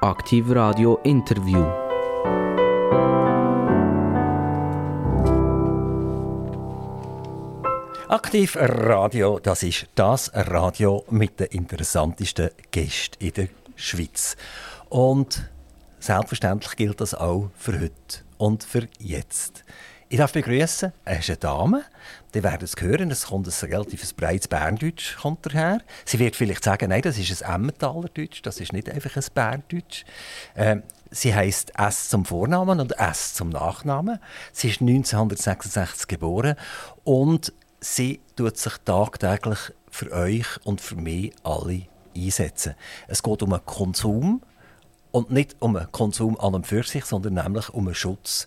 Aktiv Radio Interview. Aktiv Radio, das ist das Radio mit den interessantesten Gästen in der Schweiz. Und selbstverständlich gilt das auch für heute und für jetzt. Ich darf begrüßen, es ist eine Dame. Die werden es hören, es kommt ein relativ breites Berndeutsch kommt. Sie wird vielleicht sagen, nein, das ist ein Emmentaler Deutsch, das ist nicht einfach ein Berndeutsch. Ähm, sie heißt S zum Vornamen und S zum Nachnamen. Sie ist 1966 geboren und sie tut sich tagtäglich für euch und für mich alle einsetzen. Es geht um einen Konsum und nicht um einen Konsum an und für sich, sondern nämlich um einen Schutz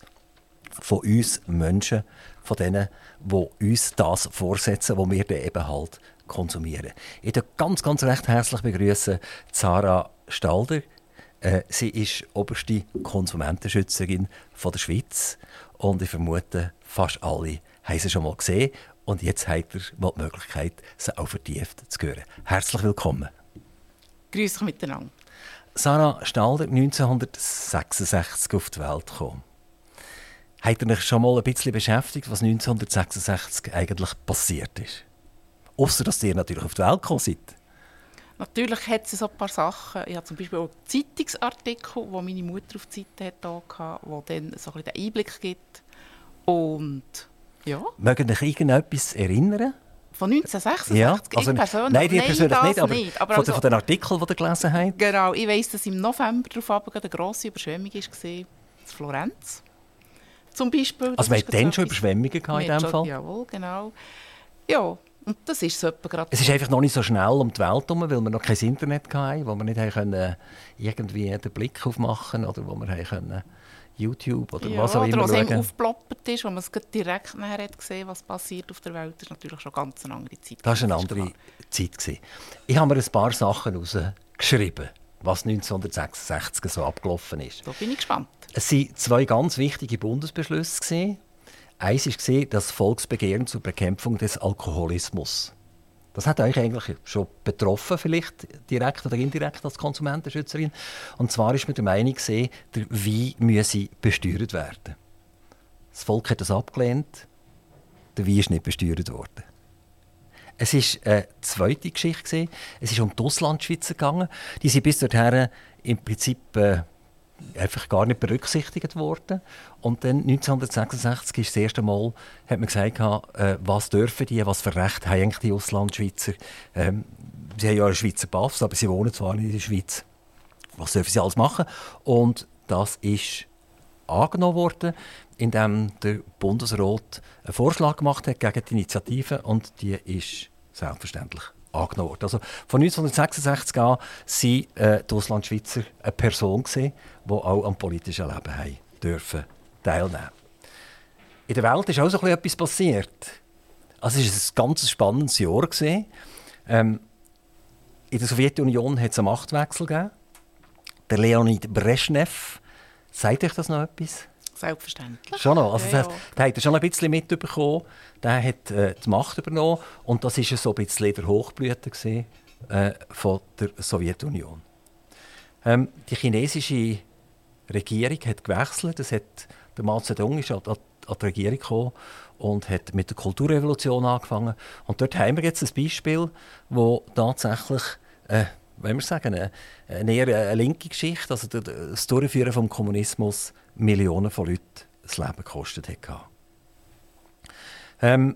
von uns Menschen, von denen, die uns das vorsetzen, was wir dann eben halt konsumieren. Ich begrüße ganz, ganz recht herzlich begrüßen Sarah Stalder. Äh, sie ist oberste Konsumentenschützerin von der Schweiz und ich vermute, fast alle haben sie schon mal gesehen und jetzt habt ihr mal die Möglichkeit, sie auch vertieft zu hören. Herzlich willkommen. Grüß euch miteinander. Sarah Stalder, 1966 auf die Welt gekommen. Habt ihr euch schon mal ein bisschen beschäftigt, was 1966 eigentlich passiert ist? Außer dass ihr natürlich auf die Welt gekommen seid. Natürlich hat es so ein paar Sachen. Ich habe zum Beispiel auch Zeitungsartikel, wo meine Mutter auf die Seite hatte, wo dann so ein den Einblick gibt. Und ja. Mögen euch irgendetwas erinnern? Von 1966? Ja, also, ich persönlich, nein, die persönlich nicht, aber, nicht, aber von, also, von den Artikeln, die ihr gelesen habt? Genau, ich weiss, dass im November darauf eine grosse Überschwemmung war in Florenz. Zum Beispiel. Also wir hatten dann schon Überschwemmungen in diesem Fall? Jawohl, genau. Ja, und das ist so gerade... Es ist einfach noch nicht so schnell um die Welt herum, weil wir noch kein Internet hatten, wo wir nicht können, irgendwie den Blick aufmachen oder wo wir können YouTube oder ja, was auch immer oder was aufgeploppt ist, wo man es direkt nachher hat gesehen was passiert auf der Welt, ist natürlich schon ganz eine andere Zeit. Das war eine andere Zeit. Gewesen. Ich habe mir ein paar Sachen herausgeschrieben, was 1966 so abgelaufen ist. Da bin ich gespannt. Es waren zwei ganz wichtige Bundesbeschlüsse. Eins war das Volksbegehren zur Bekämpfung des Alkoholismus. Das hat euch eigentlich schon betroffen, vielleicht direkt oder indirekt als Konsumentenschützerin. Und zwar ist man der Meinung, der Wein müsse besteuert werden. Das Volk hat das abgelehnt. Der Wein ist nicht besteuert worden. Es war eine zweite Geschichte. Es ist um die Auslandschweizer gegangen. Die sind bis dorthin im Prinzip äh, einfach gar nicht berücksichtigt worden. Und dann 1966 ist das erste Mal, hat man gesagt, äh, was dürfen die, was für Recht haben eigentlich die Auslandschweizer. Ähm, sie haben ja einen Schweizer Pass, aber sie wohnen zwar nicht in der Schweiz. Was dürfen sie alles machen? Und das ist angenommen worden, indem der Bundesrat einen Vorschlag gemacht hat gegen die Initiative und die ist selbstverständlich angenommen worden. Also von 1966 an waren äh, die Auslandschweizer eine Person, gewesen, die auch am politischen Leben haben dürfen teilnehmen In der Welt ist auch so etwas passiert. Also es war ein ganz spannendes Jahr. Ähm, in der Sowjetunion hat es einen Machtwechsel gegeben. Der Leonid Brezhnev, sagt euch das noch etwas? Selbstverständlich. Schon noch. Also das heißt, ja. hat er schon ein bisschen mitbekommen. Der hat äh, die Macht übernommen und das war so ein bisschen der Hochblüte gewesen, äh, von der Sowjetunion. Ähm, die chinesische Regierung hat gewechselt. Das hat, der Mao Zedong ist an, an, an die Regierung gekommen und hat mit der Kulturrevolution angefangen. Und dort haben wir jetzt ein Beispiel, wo tatsächlich äh, wenn wir sagen, eine, eine eher eine linke Geschichte, also das Durchführen des Kommunismus Millionen von Leuten das Leben gekostet hat. Ähm,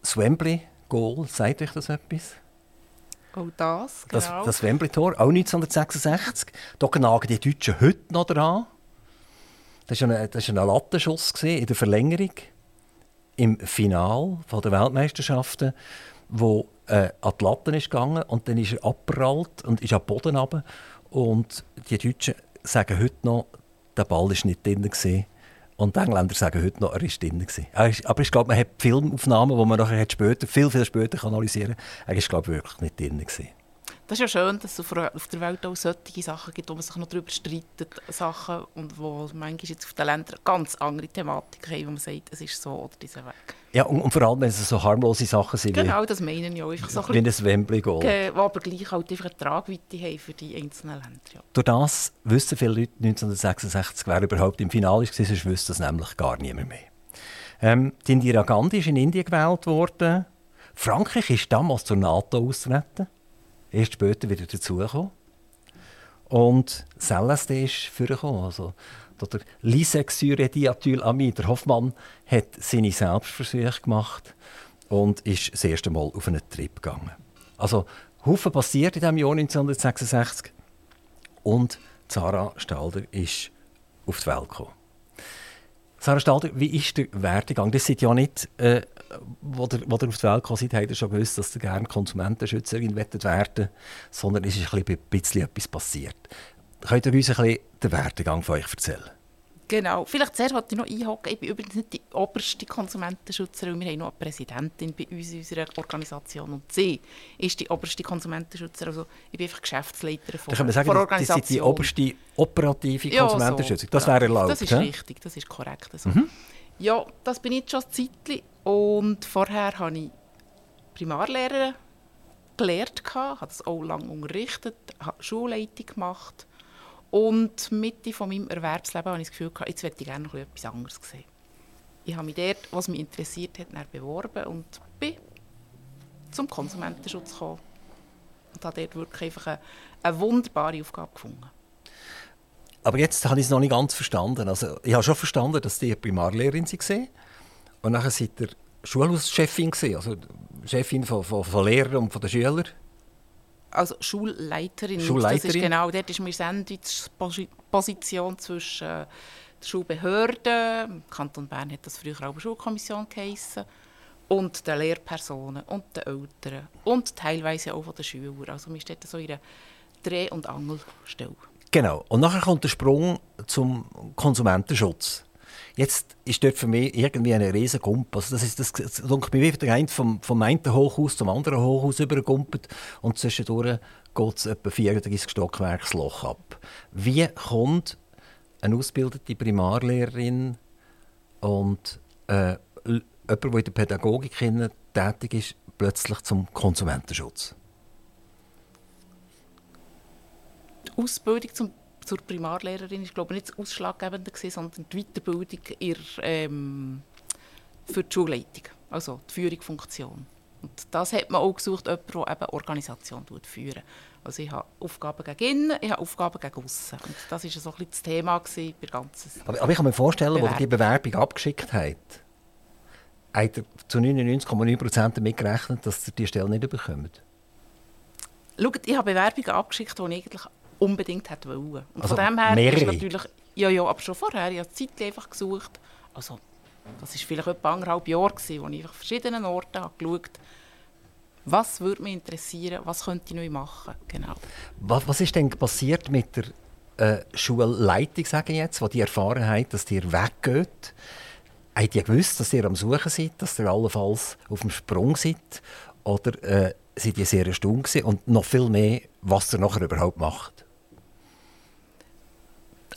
das Wembley-Goal, sagt euch das etwas? Auch das, genau. Das, das Wembley-Tor, auch 1966. Da nagen die Deutschen heute noch dran. Das war ein, ein Lattenschuss in der Verlängerung im Final der Weltmeisterschaften, wo äh, an die Latte ist gegangen und dann ist er abgerollt und ist am Boden runter. Und die Deutschen sagen heute noch, der Ball war nicht drin. Gewesen. Und die Engländer sagen heute noch, er war drin. Gewesen. aber ich glaube, man hat Filmaufnahmen, die man nachher später, viel, viel später analysieren kann. Er war, glaube ich, wirklich nicht drin. Gewesen. Das ist ja schön, dass es auf der Welt auch solche Sachen gibt, wo man sich noch darüber streitet, Sachen, und wo manchmal jetzt auf den Ländern ganz andere Thematiken haben, wo man sagt, es ist so oder dieser Weg. Ja, und, und vor allem, wenn es so harmlose Sachen sind. Genau, das meinen ja auch. Einfach so wie ein Wembley-Goal. Die aber gleich halt einfach eine Tragweite haben für die einzelnen Länder. Ja. Durch das wissen viele Leute 1966, wer überhaupt im Finale war, sonst wüsste das nämlich gar niemand mehr. Ähm, die Indira Gandhi ist in Indien gewählt worden. Frankreich ist damals zur NATO austreten erst später wieder dazugekommen. Und das LSD ist vorgekommen. Also, der Lisexyre-Diatylamid, der Hoffmann, hat seine Selbstversuche gemacht und ist das erste Mal auf einen Trip gegangen. Also, Haufen passiert in diesem Jahr 1966 und Sarah Stalder ist auf die Welt gekommen. Sarah Stalder, wie ist der Werdegang? Das sind ja nicht äh, wo ihr, wo ihr auf die Welt gekommen seid, habt ihr schon gewusst, dass ihr gerne Konsumentenschützerin werden wollt, sondern es ist ein bisschen etwas passiert. Könnt ihr uns ein bisschen den Werdegang von euch erzählen? Genau. Vielleicht zuerst wollte ich noch einhaken. Ich bin übrigens nicht die oberste Konsumentenschützerin. Wir haben noch eine Präsidentin bei uns in unserer Organisation. Und sie ist die oberste Konsumentenschützerin. Also ich bin einfach Geschäftsleiterin von, sagen, von Organisation. Das ist die oberste operative Konsumentenschützerin. Ja, so. Das wäre erlaubt. Das ist he? richtig, das ist korrekt. Also. Mhm. Ja, das bin ich schon ein Zeitchen. Und vorher habe ich Primarlehrer gelernt, habe das auch lange unterrichtet, habe Schulleitung gemacht. Und Mitte von meinem Erwerbsleben habe ich das Gefühl, jetzt möchte ich gerne noch etwas anderes sehen. Ich habe mich dort, was mich interessiert hat, beworben und bin zum Konsumentenschutz gekommen. Und habe dort wirklich einfach eine, eine wunderbare Aufgabe gefunden. Aber jetzt habe ich es noch nicht ganz verstanden. Also, ich habe schon verstanden, dass die Primarlehrerin war. Und dann seid ihr Schulhauschefin, also Chefin von, von, von Lehrern und von den Schülern? Also Schulleiterin. Schulleiterin. Das ist genau, dort ist meine Sandwich-Position zwischen äh, der Schulbehörde, im Kanton Bern hat das früher auch Schulkommission geheissen, und den Lehrpersonen und den Eltern und teilweise auch von den Schülern. Also wir stehen so in einer Dreh- und Angelstelle. Genau. Und nachher kommt der Sprung zum Konsumentenschutz. Jetzt ist dort für mich irgendwie eine riesen Also das ist das, das mir wie der eine vom, vom einen Hochhaus zum anderen Hochhaus übergumpelt und zwischendurch geht es etwa 34 Stockwerksloch ab. Wie kommt eine ausgebildete Primarlehrerin und äh, jemand, der in der Pädagogik tätig ist, plötzlich zum Konsumentenschutz? Die Ausbildung zum zur Primarlehrerin ist glaube ich, nicht das Ausschlaggebende gewesen, sondern die Weiterbildung ihr, ähm, für die Schulleitung, also die Führungsfunktion. Und das hat man auch gesucht, jemand, der eben Organisation führen Also ich habe Aufgaben gegen innen, ich habe Aufgaben gegen aussen. Und das war so ein bisschen das Thema bei der ganzen aber, aber ich kann mir vorstellen, Bewerbung. als ihr die Bewerbung abgeschickt habt, habt ihr zu 99,9% damit gerechnet, dass ihr diese Stelle nicht bekommt? Schaut, ich habe Bewerbungen abgeschickt, die ich eigentlich unbedingt hätte wollen. Und also von dem her mehrere. ist natürlich, ja, ja, aber schon vorher, ich habe Zeit einfach gesucht. Also, das war vielleicht etwa anderthalb Jahre, gewesen, wo ich an verschiedenen Orten habe geschaut was würde mich interessieren, was könnte ich neu machen. Genau. Was, was ist denn passiert mit der äh, Schulleitung, sage ich jetzt, wo die erfahren hat, dass ihr weggeht? Habt ihr gewusst, dass ihr am Suchen seid, dass ihr allenfalls auf dem Sprung seid? Oder äh, seid ihr sehr erstaunt und noch viel mehr, was ihr nachher überhaupt macht?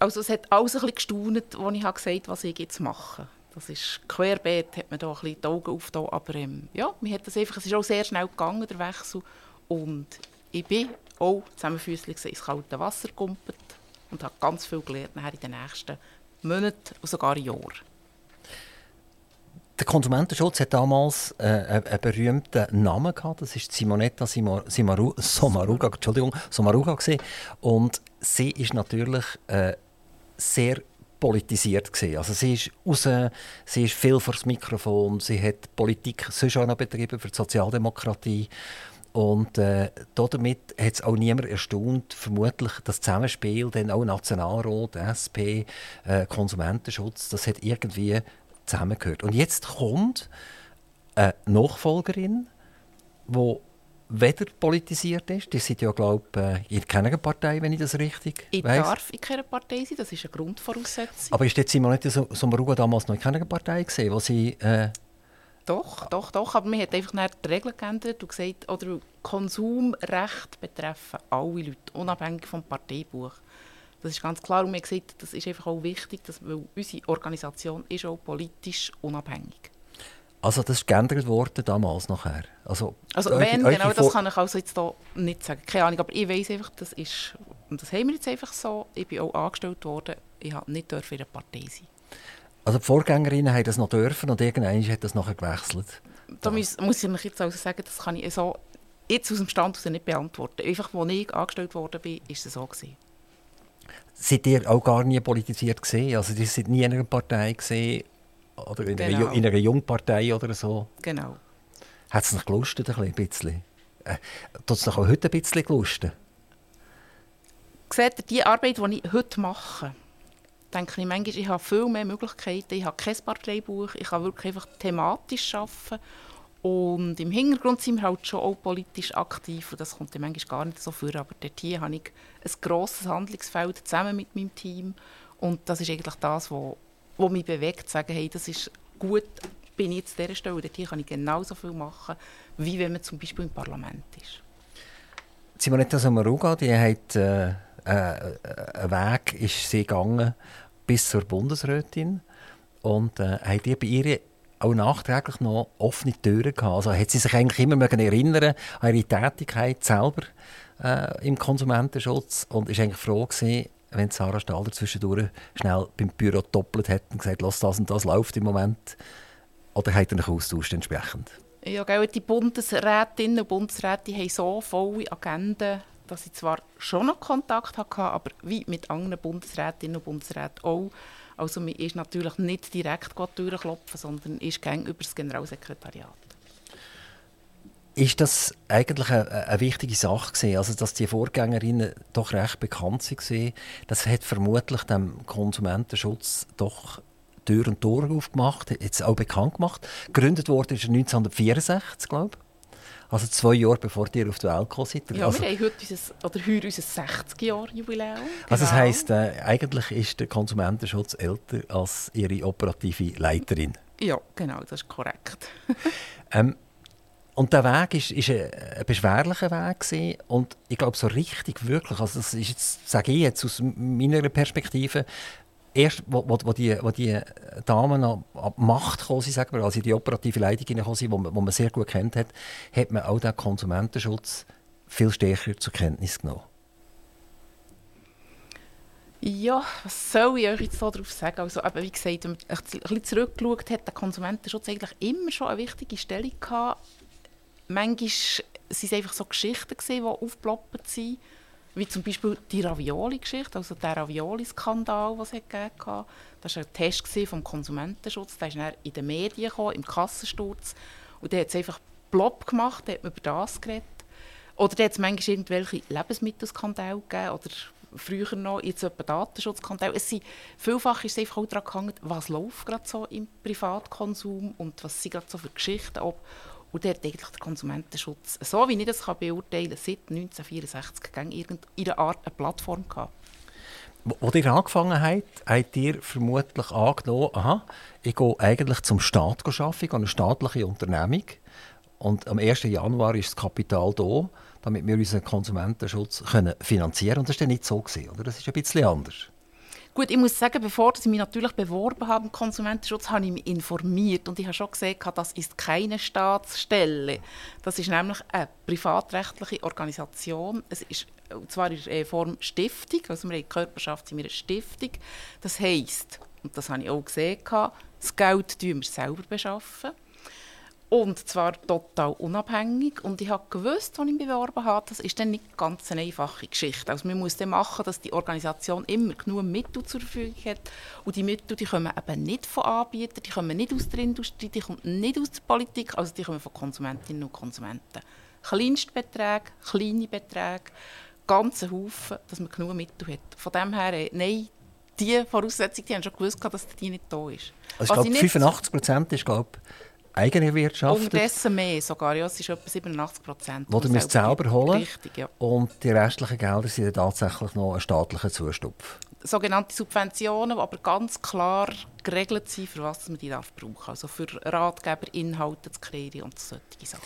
Also es hat alles ein bisschen gestaunet, als ich gesagt habe, was ich jetzt mache. Das ist querbeet, hat man da ein bisschen die Augen aufgetan, aber ähm, ja, mir hat das einfach, es ist auch sehr schnell gegangen, der Wechsel. Und ich bin auch zusammenfüßlich ins kalte Wasser gekumpelt und habe ganz viel gelernt in den nächsten Monaten und sogar Jahren. Der Konsumentenschutz hat damals äh, einen berühmten Namen gehabt. Das ist Simonetta Simaru, Somaruga, Entschuldigung, Somaruga Und sie ist natürlich äh, sehr politisiert gesehen. Also sie ist raus, sie ist viel vor das Mikrofon, sie hat Politik sonst auch noch betrieben für die Sozialdemokratie. Und äh, damit hat es auch niemand erstaunt, vermutlich das Zusammenspiel, dann auch Nationalrat, SP, äh, Konsumentenschutz, das hat irgendwie zusammengehört. Und jetzt kommt eine Nachfolgerin, die weder politisiert ist. Die sind ja, glaube ich, in keiner Partei, wenn ich das richtig Ich weiss. darf in keiner Partei sein, das ist eine Grundvoraussetzung. Aber ist jetzt Simonetta Sommaruga damals noch in keiner Partei gesehen, wo sie äh, Doch, doch, doch. Aber man hat einfach die Regeln geändert und gesagt, oder Konsumrecht betreffen alle Leute, unabhängig vom Parteibuch. Das ist ganz klar. Und haben gesagt, das ist einfach auch wichtig, dass, weil unsere Organisation ist auch politisch unabhängig. Also das ist geändert worden damals nachher? Also, also wenn, genau, das kann ich also jetzt hier nicht sagen. Keine Ahnung, aber ich weiß einfach, das ist, und das haben wir jetzt einfach so, ich bin auch angestellt worden, ich habe nicht in einer Partei sein also die Vorgängerinnen haben das noch dürfen und irgendwann hat das nachher gewechselt. Da muss, muss ich euch jetzt also sagen, das kann ich so jetzt aus dem Stand aus nicht beantworten. Einfach, als ich angestellt worden bin, ist es so gewesen. Seid ihr auch gar nie politisiert gesehen? Also ihr seid nie in einer Partei gesehen oder in, genau. einer, in einer Jungpartei oder so? Genau. Hat es noch gelustet ein bisschen? Äh, Tut es noch heute ein bisschen gelustet? Seht ihr, die Arbeit, die ich heute mache, denke ich manchmal, ich habe viel mehr Möglichkeiten. Ich habe kein Parteibuch, ich kann wirklich einfach thematisch arbeiten. Und im Hintergrund sind wir halt schon auch politisch aktiv und das kommt dann manchmal gar nicht so vor. Aber dort hier habe ich ein grosses Handlungsfeld zusammen mit meinem Team und das ist eigentlich das, was, was mich bewegt, zu sagen, hey, das ist gut, bin ich jetzt an dieser Stelle, dort hier kann ich genauso viel machen, wie wenn man zum Beispiel im Parlament ist. Simonetta Sommaruga, die hat... Äh äh, ein Weg ist sie gegangen bis zur Bundesrätin und äh, hat ihr bei ihr auch nachträglich noch offene Türen gehabt. Also hat sie sich eigentlich immer mögen erinnern an ihre Tätigkeit selber äh, im Konsumentenschutz und ist eigentlich froh gewesen, wenn Sarah Stalder zwischendurch schnell beim Büro doppelt hat und gesagt, lass das und das läuft im Moment. Oder hat er einen austauscht entsprechend? Ja, gell, die Bundesrätinnen und Bundesräte haben so volle Agenden dass ich zwar schon noch Kontakt hatte, aber wie mit anderen Bundesrätinnen und Bundesräten auch. Also man ist natürlich nicht direkt durchklopfen, sondern ist über das Generalsekretariat. Ist das eigentlich eine, eine wichtige Sache gewesen? Also, dass die Vorgängerinnen doch recht bekannt waren, das hat vermutlich dem Konsumentenschutz doch Tür und Tor aufgemacht, jetzt auch bekannt gemacht. Gegründet wurde ist 1964, glaube ich. Also zwei Jahre bevor ihr auf die Welt gekommen seid. Ja, also, wir haben heute unser, oder heuer unser 60-Jahr-Jubiläum. Genau. Also das heisst, äh, eigentlich ist der Konsumentenschutz älter als Ihre operative Leiterin. Ja, genau, das ist korrekt. ähm, und der Weg ist, ist ein, beschwerlicher Weg und ich glaube so richtig wirklich, also das ist jetzt, sage ich jetzt aus meiner Perspektive, erst, wo, wo, wo, die, wo die Damen an Macht gekommen sind, sagen wir, also in die operative Leitung gekommen sind, wo man sehr gut kennt hat, hat man auch den Konsumentenschutz viel stärker zur Kenntnis genommen. Ja, was soll ich euch jetzt darauf sagen? Also, eben, wie gesagt, wenn man ein bisschen zurückgeschaut hat, der Konsumentenschutz eigentlich immer schon eine wichtige Stellung gehabt. Manchmal waren es einfach so Geschichten, die aufgeploppt sind wie zum Beispiel die Ravioli-Geschichte, also der Ravioli-Skandal, den es gegeben. Das war ein Test vom Konsumentenschutz. Der ist in den Medien gekommen, im Kassensturz. Und der hat es einfach plopp gemacht, da hat man über das geredet. Oder da hat es manchmal irgendwelche Lebensmittelskandale gegeben oder früher noch jetzt etwa Datenschutzskandale. Es sind, vielfach ist es einfach auch daran gehangen, was läuft gerade so im Privatkonsum und was sind gerade so für Geschichten. Ob, und dort eigentlich der Konsumentenschutz, so wie ich das kann beurteilen kann, seit 1964 irgendeine Art eine Plattform gehabt. Als ihr angefangen habt, habt ihr vermutlich angenommen, aha, ich gehe eigentlich zum Staat arbeiten, ich eine staatliche Unternehmung. Und am 1. Januar ist das Kapital da, damit wir unseren Konsumentenschutz finanzieren können. Und das war nicht so, oder? Das ist ein bisschen anders. Gut, ich muss sagen, bevor ich mich natürlich beworben habe im Konsumentenschutz, habe ich mich informiert und ich habe schon gesehen, das ist keine Staatsstelle. Das ist nämlich eine privatrechtliche Organisation. Es ist und zwar in Form Stiftung, also wir haben die Körperschaft sind wir eine Stiftung. Das heisst, und das habe ich auch gesehen, das Geld beschaffen wir selber beschaffen. Und zwar total unabhängig. Und ich habe gewusst, als ich mich beworben habe, das ist dann nicht ganz eine einfache Geschichte. Also man muss dann machen, dass die Organisation immer genug Mittel zur Verfügung hat. Und die Mittel die kommen eben nicht von Anbietern, die kommen nicht aus der Industrie, die kommen nicht aus der Politik, also die kommen von Konsumentinnen und Konsumenten. Kleinstbeträge, kleine Beträge, ganze Haufen, dass man genug Mittel hat. Von dem her, äh, nein, die Voraussetzung, die haben schon gewusst, dass die nicht da ist. Also ich glaube, 85 Prozent ist, glaube eigenerwirtschaftet. Unterdessen mehr sogar, ja, es ist etwa 87 Prozent. Wo ihr selber holen Richtig, ja. Und die restlichen Gelder sind tatsächlich noch ein staatlicher Zustupf. sogenannte Subventionen, die aber ganz klar geregelt sind, für was man die darf brauchen. Also für Ratgeber, Inhalte zu kreieren und solche Sachen.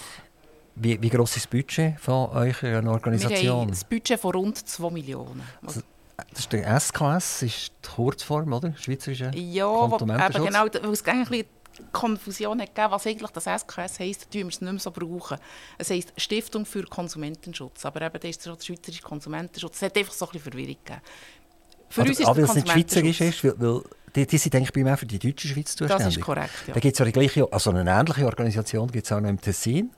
Wie, wie groß ist das Budget von eurer Organisation? Wir haben ein Budget von rund 2 Millionen. Also, das ist der SKS, ist die Kurzform, oder? Schweizerische Ja, eben genau, weil es eigentlich Konfusion hat gegeben, was eigentlich das SKS heisst, tun wir es nicht mehr so brauchen. Es heisst Stiftung für Konsumentenschutz, aber eben das ist der schweizerische Konsumentenschutz. Es hat einfach so ein bisschen Verwirrung gegeben. Für aber, uns ist aber weil es nicht schweizerisch ist, weil, weil die, die sind eigentlich bei mir für die deutsche Schweiz zuständig. Das ist korrekt, ja. Da gibt es ja die gleiche, also eine ähnliche Organisation gibt es auch noch im Tessin.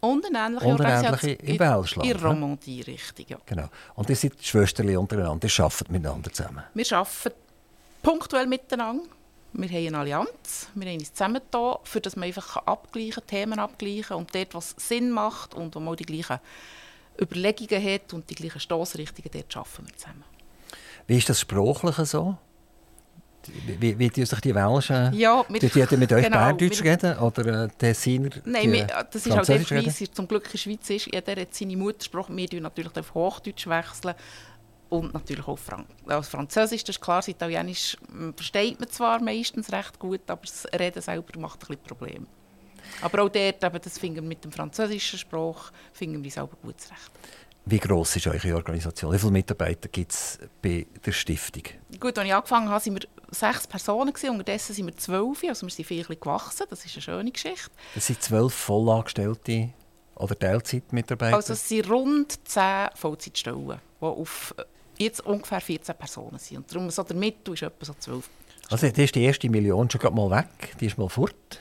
Und eine ähnliche und eine ähnliche im Welschland. In Romandie, richtig, ja. Genau. Und ihr seid Schwestern untereinander, ihr arbeitet miteinander zusammen. Wir arbeiten punktuell miteinander. Wir haben eine Allianz, wir haben uns zusammengetan, für dass man einfach abgleichen Themen abgleichen und dort, was Sinn macht und wo man die gleichen Überlegungen hat und die gleichen Stoßrichtungen, dort arbeiten wir zusammen. Wie ist das Sprachliche so? Wie, wie tun sich die Welschen? Ja, wir, die, die mit euch genau, Berndeutsch reden? Oder der Siner? Nein, wir, das ist halt einfach, wie es zum Glück in der Schweiz ist. Jeder hat seine Muttersprache. Wir tun natürlich auf Hochdeutsch wechseln. Und natürlich auch Frank also Französisch, das ist klar. Das Italienisch hm, versteht man zwar meistens recht gut, aber das Reden selber macht ein bisschen Probleme. Aber auch dort, eben, das finden wir mit dem französischen Sprach, finden wir selber gut zurecht. Wie gross ist eure Organisation? Wie viele Mitarbeiter gibt es bei der Stiftung? Gut, als ich angefangen habe, waren wir sechs Personen. Gewesen. Unterdessen sind wir zwölf. Also wir sind viel gewachsen. Das ist eine schöne Geschichte. Das sind zwölf Vollangestellte oder Teilzeitmitarbeiter? Also es sind rund zehn Vollzeitstellen, die auf jetzt ungefähr 14 Personen sind. Und darum so der Mittel ist etwa so zwölf. Also das ist die erste Million schon mal weg. Die ist mal fort.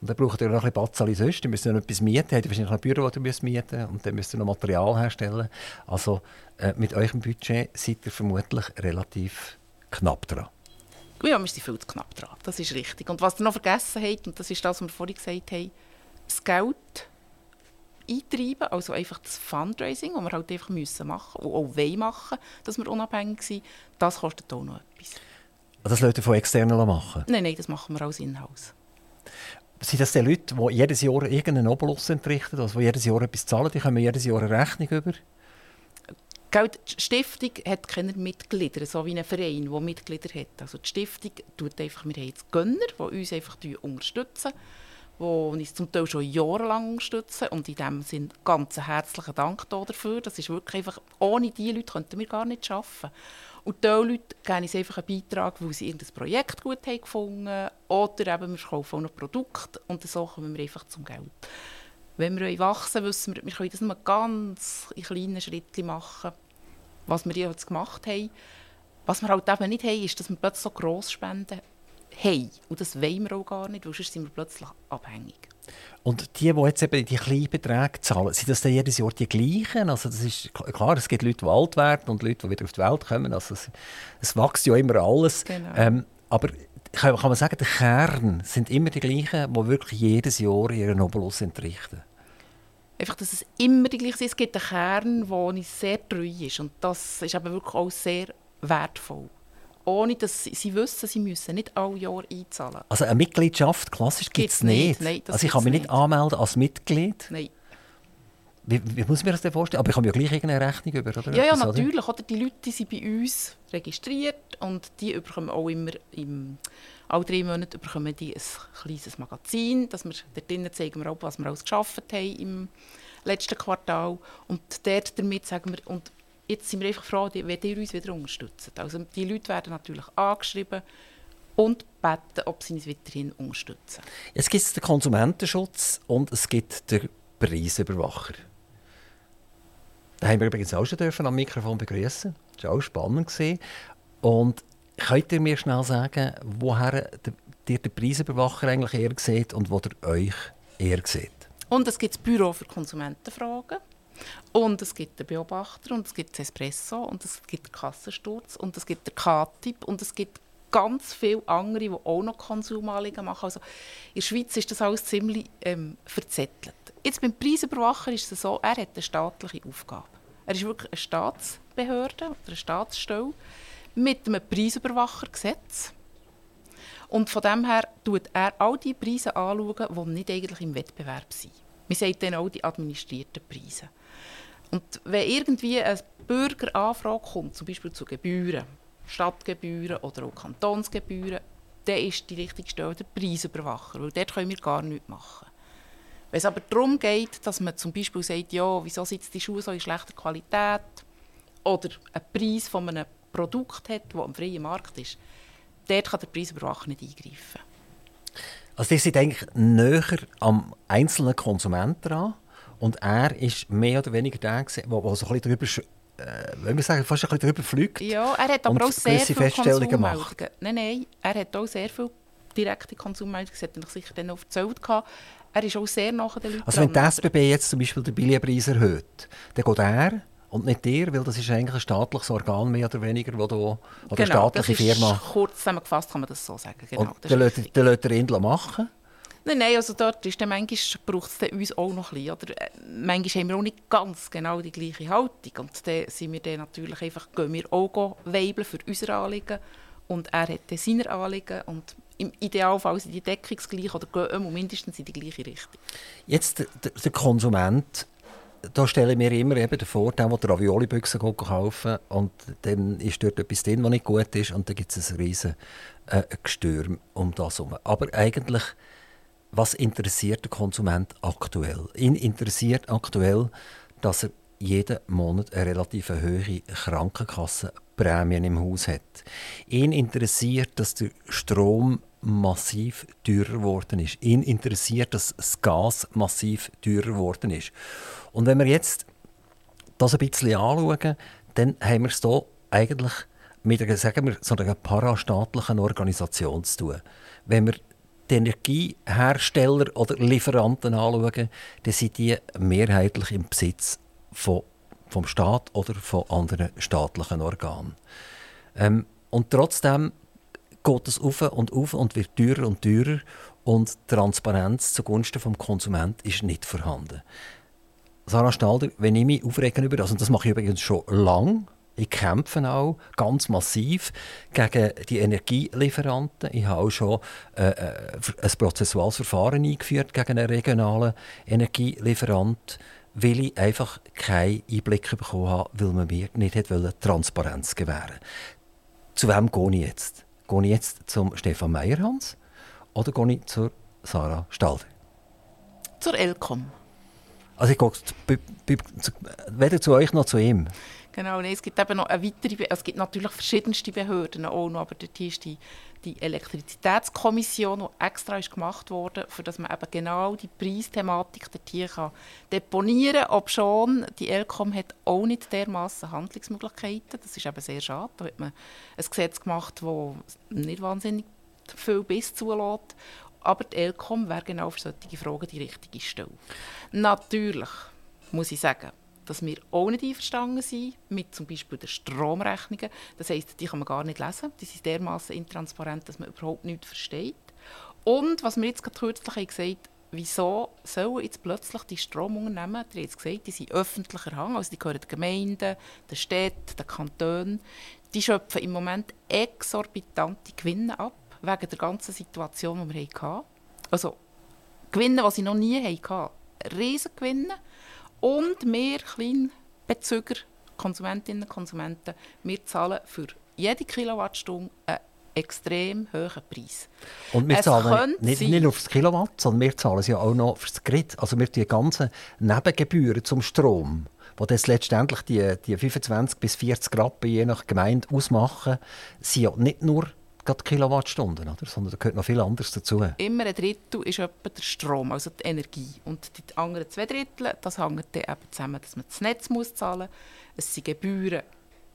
Und dann braucht ihr noch ein bisschen Batzali sonst. Ihr müsst noch etwas mieten. Habt ihr wahrscheinlich ein Büro, das ihr müsst mieten Und dann müsst ihr noch Material herstellen. Also äh, mit eurem Budget seid ihr vermutlich relativ knapp dran. Ja, wir sind viel zu knapp dran. Das ist richtig. Und was ihr noch vergessen habt, und das ist das, was wir vorhin gesagt haben, das Geld eintreiben, also einfach das Fundraising, das wir halt einfach müssen machen und auch wollen machen, dass wir unabhängig sind, das kostet auch noch etwas. Das Leute von externen machen? Nein, nein, das machen wir alles in-house. Sind das die Leute, die jedes Jahr irgendeinen Obolus entrichten, also die jedes Jahr etwas zahlen, die kommen jedes Jahr eine Rechnung über? die Stiftung hat keine Mitglieder, so wie ein Verein, der Mitglieder hat. Also die Stiftung tut einfach, wir haben jetzt Gönner, die uns einfach unterstützen, die uns zum Teil schon jahrelang unterstützen. Und in dem Sinne ganz herzlichen Dank dafür. Das ist wirklich einfach, ohne diese Leute könnten wir gar nicht arbeiten. Und diese Leute geben uns einfach einen Beitrag, weil sie irgendein Projekt gut haben gefunden oder eben wir kaufen auch noch Produkte und so kommen wir einfach zum Geld. Wenn wir wachsen wissen wir, wir können das nur ganz in kleinen Schritten machen, was wir jetzt gemacht haben. Was wir halt eben nicht haben, ist, dass wir plötzlich so Grossspenden haben. Und das wollen wir auch gar nicht, weil sonst sind wir plötzlich abhängig. Und die, die jetzt eben die kleinen Beträge zahlen, sind das dann jedes Jahr die gleichen? Also das ist klar, es gibt Leute, die alt werden und Leute, die wieder auf die Welt kommen. Also es, es wächst ja immer alles. Genau. Ähm, aber kann, kann man sagen, der Kern sind immer die gleichen, die wirklich jedes Jahr ihren Obolus entrichten? Einfach, dass es immer die gleichen sind. Es gibt einen Kern, der uns sehr treu ist. Und das ist eben wirklich auch sehr wertvoll ohne dass sie, wissen, sie müssen nicht alle Jahre einzahlen. Also eine Mitgliedschaft klassisch gibt es nicht? Nein, also ich kann mich nicht, anmelden als Mitglied? Nein. Wie, wie, muss ich mir das denn vorstellen? Aber ich habe ja gleich irgendeine Rechnung über, oder? Ja, ja, natürlich. Oder? Die Leute die sind bei uns registriert und die bekommen auch immer im alle drei Monate bekommen die ein kleines Magazin, dass wir dort drinnen zeigen wir auch, was wir alles geschafft haben im letzten Quartal und dort damit sagen wir und jetzt sind wir einfach froh, wenn ihr uns wieder unterstützt. Also die Leute werden natürlich angeschrieben und beten, ob sie uns weiterhin unterstützen. Jetzt gibt es den Konsumentenschutz und es gibt den Preisüberwacher. Da haben wir übrigens auch schon dürfen am Mikrofon begrüßen. Das war auch spannend. Gewesen. Und könnt ihr mir schnell sagen, woher ihr den Preisüberwacher eigentlich eher seht und wo ihr euch eher seht? Und es gibt das Büro für Konsumentenfragen. Und es gibt den Beobachter und es gibt das Espresso und es gibt den Kassensturz und es gibt den K-Tipp und es gibt ganz viele andere, die auch noch Konsumanliegen machen. Also in der Schweiz ist das alles ziemlich ähm, verzettelt. Jetzt beim Preisüberwacher ist es so, er hat eine staatliche Aufgabe. Er ist wirklich eine Staatsbehörde oder eine Staatsstelle mit einem Preisüberwachergesetz. Und von dem her schaut er all die Preise anschauen, die nicht eigentlich im Wettbewerb sind. Wir sagen dann auch die administrierten Preise. Und wenn irgendwie eine Bürgeranfrage kommt, zum Beispiel zu Gebühren, Stadtgebühren oder auch Kantonsgebühren, dann ist die richtige Stelle der Preisüberwacher, weil dort können wir gar nichts machen. Wenn es aber darum geht, dass man zum Beispiel sagt, ja, wieso sitzen die Schuhe so in schlechter Qualität oder einen Preis von einem Produkt hat, das am freien Markt ist, dort kann der Preisüberwacher nicht eingreifen. Also ihr seid eigentlich näher am einzelnen Konsumenten dran und er ist mehr oder weniger der, der so ein bisschen drüber äh, wenn wir sagen, fast ein bisschen drüber fliegt. Ja, er hat aber auch sehr viele Feststellungen macht. Nein, nein, er hat auch sehr viele direkte Konsummeldungen, das hat er sicher dann auch erzählt. Er ist auch sehr nach den Leuten Also wenn die SBB jetzt zum Beispiel den Billetpreis erhöht, dann geht er und nicht dir, weil das ist eigentlich ein staatliches Organ mehr oder weniger, wo du, oder genau, eine staatliche Firma. kurz zusammengefasst kann man das so sagen. Genau, und dann lässt der Indler machen? Nein, nein, also dort ist dann manchmal braucht es uns auch noch ein bisschen. Oder? Äh, manchmal haben wir auch nicht ganz genau die gleiche Haltung. Und dann sind wir dann natürlich einfach, gehen wir auch weibeln für unsere Anliegen. Und er hat dann seine Anliegen. Und im Idealfall sind die deckungsgleich oder gehen mindestens in die gleiche Richtung. Jetzt der, der Konsument, da stelle ich mir immer eben den Vorteil, wo der Ravioli-Büchse kaufen und dann ist dort etwas drin, was nicht gut ist und dann gibt es ein riesen äh, Gestürm um das herum. Aber eigentlich was interessiert der Konsument aktuell? Ihn interessiert aktuell, dass er jeden Monat eine relativ hohe Krankenkassenprämie im Haus hat. Ihn interessiert, dass der Strom massiv teurer geworden ist. Ihn interessiert, dass das Gas massiv teurer geworden ist. Und wenn wir jetzt das ein bisschen anschauen, dann haben wir es hier eigentlich mit einer, sagen wir, so einer parastaatlichen Organisation zu tun. Wenn wir die Energiehersteller oder Lieferanten anschauen, dann sind die mehrheitlich im Besitz von, vom Staat oder von anderen staatlichen Organen. Ähm, und trotzdem geht es auf und auf und wird teurer und teurer und Transparenz zugunsten des Konsumenten ist nicht vorhanden. Sarah Stalder, wenn ich mich aufregen über das, und das mache ich übrigens schon lange, ich kämpfe auch ganz massiv gegen die Energielieferanten. Ich habe auch schon äh, äh ein prozessuales Verfahren eingeführt gegen einen regionalen Energielieferant, weil ich einfach keinen Einblick bekommen habe, weil man mir nicht Transparenz gewähren Zu wem gehe ich jetzt? Gehe ich jetzt zum Stefan Meyerhans oder gehe ich zur Sarah Stalder? Zur Elcom. Also ich gehe weder zu euch noch zu ihm. Genau, nee, es gibt eben noch eine weitere, es gibt natürlich verschiedenste Behörden auch noch, aber dort ist die, die Elektrizitätskommission, die extra ist gemacht wurde, für dass man eben genau die Preisthematik dort hier kann deponieren kann. Ob schon die ELCOM hat auch nicht dermaßen Handlungsmöglichkeiten. Das ist eben sehr schade. Da hat man ein Gesetz gemacht, das nicht wahnsinnig viel Biss zulässt. Aber die ELCOM wäre genau für solche Fragen die richtige Stelle. Natürlich muss ich sagen, dass wir auch nicht einverstanden sind mit zum Beispiel den Stromrechnungen. Das heisst, die kann man gar nicht lesen. Die sind dermaßen intransparent, dass man überhaupt nichts versteht. Und was wir jetzt gerade kürzlich haben gesagt wieso sollen jetzt plötzlich die Stromunternehmen, die jetzt gesagt, die sind öffentlicher Hang, also die gehören den Gemeinden, den Städten, den Kantonen, die schöpfen im Moment exorbitante Gewinne ab, wegen der ganzen Situation, die wir hatten. Also Gewinne, die sie noch nie hatten. Riesengewinne. Und wir Kleinbezüger, Konsumentinnen und Konsumenten, wir zahlen für jede Kilowattstunde einen extrem hohen Preis. Und wir es zahlen nicht, nicht auf das Kilowatt, sondern wir zahlen es ja auch noch für das Grid. Also wir die ganzen Nebengebühren zum Strom, die das letztendlich die, die 25 bis 40 Rappen je nach Gemeinde ausmachen, sind ja nicht nur gerade Kilowattstunden, oder? sondern da gehört noch viel anderes dazu. Immer ein Drittel ist etwa der Strom, also die Energie. Und die anderen zwei Drittel, das hängt dann eben zusammen, dass man das Netz muss zahlen muss. Es sind Gebühren,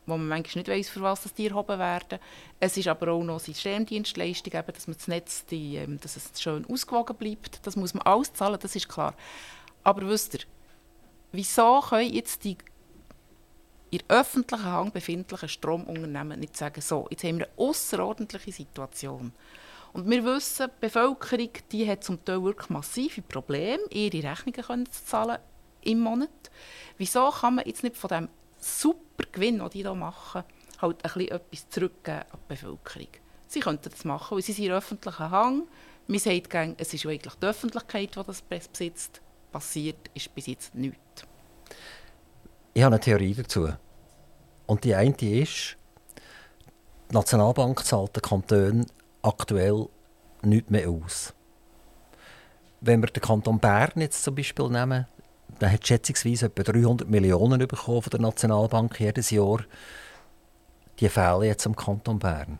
wo man manchmal nicht weiß, für was die erhoben werden. Es ist aber auch noch Systemdienstleistung, eben, dass man das Netz, die, ähm, dass es schön ausgewogen bleibt. Das muss man alles zahlen, das ist klar. Aber wisst ihr, wieso können jetzt die in öffentlichen Hand befindlichen Stromunternehmen nicht sagen, so, jetzt haben wir eine außerordentliche Situation. Und wir wissen, die Bevölkerung die hat zum Teil wirklich massive Probleme, ihre Rechnungen zu zahlen im Monat. Wieso kann man jetzt nicht von dem super Gewinn, den die hier machen, halt ein bisschen etwas zurückgeben an die Bevölkerung? Sie könnten das machen, weil sie sind in öffentlichen Hang. Man sagt gerne, es ist eigentlich die Öffentlichkeit, die das besitzt. Passiert ist bis jetzt nichts. Ich habe eine Theorie dazu. Und die eine ist, Die Nationalbank zahlt den Kantonen aktuell nichts mehr aus. Wenn wir den Kanton Bern jetzt zum Beispiel nehmen, dann hat schätzungsweise etwa 300 Millionen bekommen von der Nationalbank jedes Jahr. Die fehlen jetzt am Kanton Bern.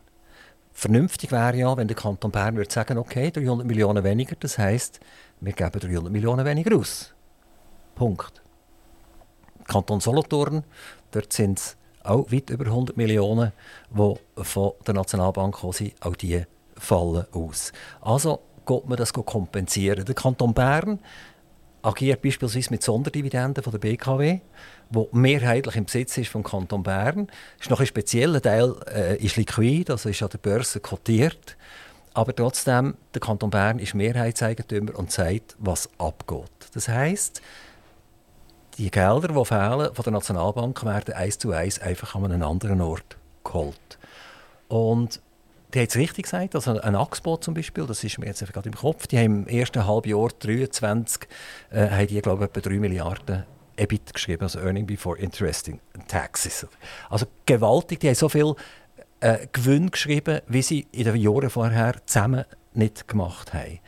Vernünftig wäre ja, wenn der Kanton Bern würde sagen, okay, 300 Millionen weniger, das heißt, wir geben 300 Millionen weniger aus. Punkt. Kanton Solothurn, dort sind es auch weit über 100 Millionen, die von der Nationalbank kommen. Auch die fallen aus. Also geht man das kompensieren. Der Kanton Bern agiert beispielsweise mit Sonderdividenden von der BKW, wo mehrheitlich im Besitz ist vom Kanton Bern. Das ist noch ein spezieller Teil äh, ist liquid, also ist an der Börse kotiert. Aber trotzdem, der Kanton Bern ist Mehrheitseigentümer und sagt, was abgeht. Das heißt, die Gelder, die fehlen von der Nationalbank, werden eins zu eins einfach an einen anderen Ort geholt. Und die haben es richtig gesagt, also ein Axpo zum Beispiel, das ist mir jetzt gerade im Kopf, die haben im ersten Halbjahr 2023 äh, haben die, glaube ich, etwa 3 Milliarden EBIT geschrieben, also Earning Before Interest and Taxes. Also gewaltig, die haben so viel äh, Gewinn geschrieben, wie sie in den Jahren vorher zusammen nicht gemacht haben.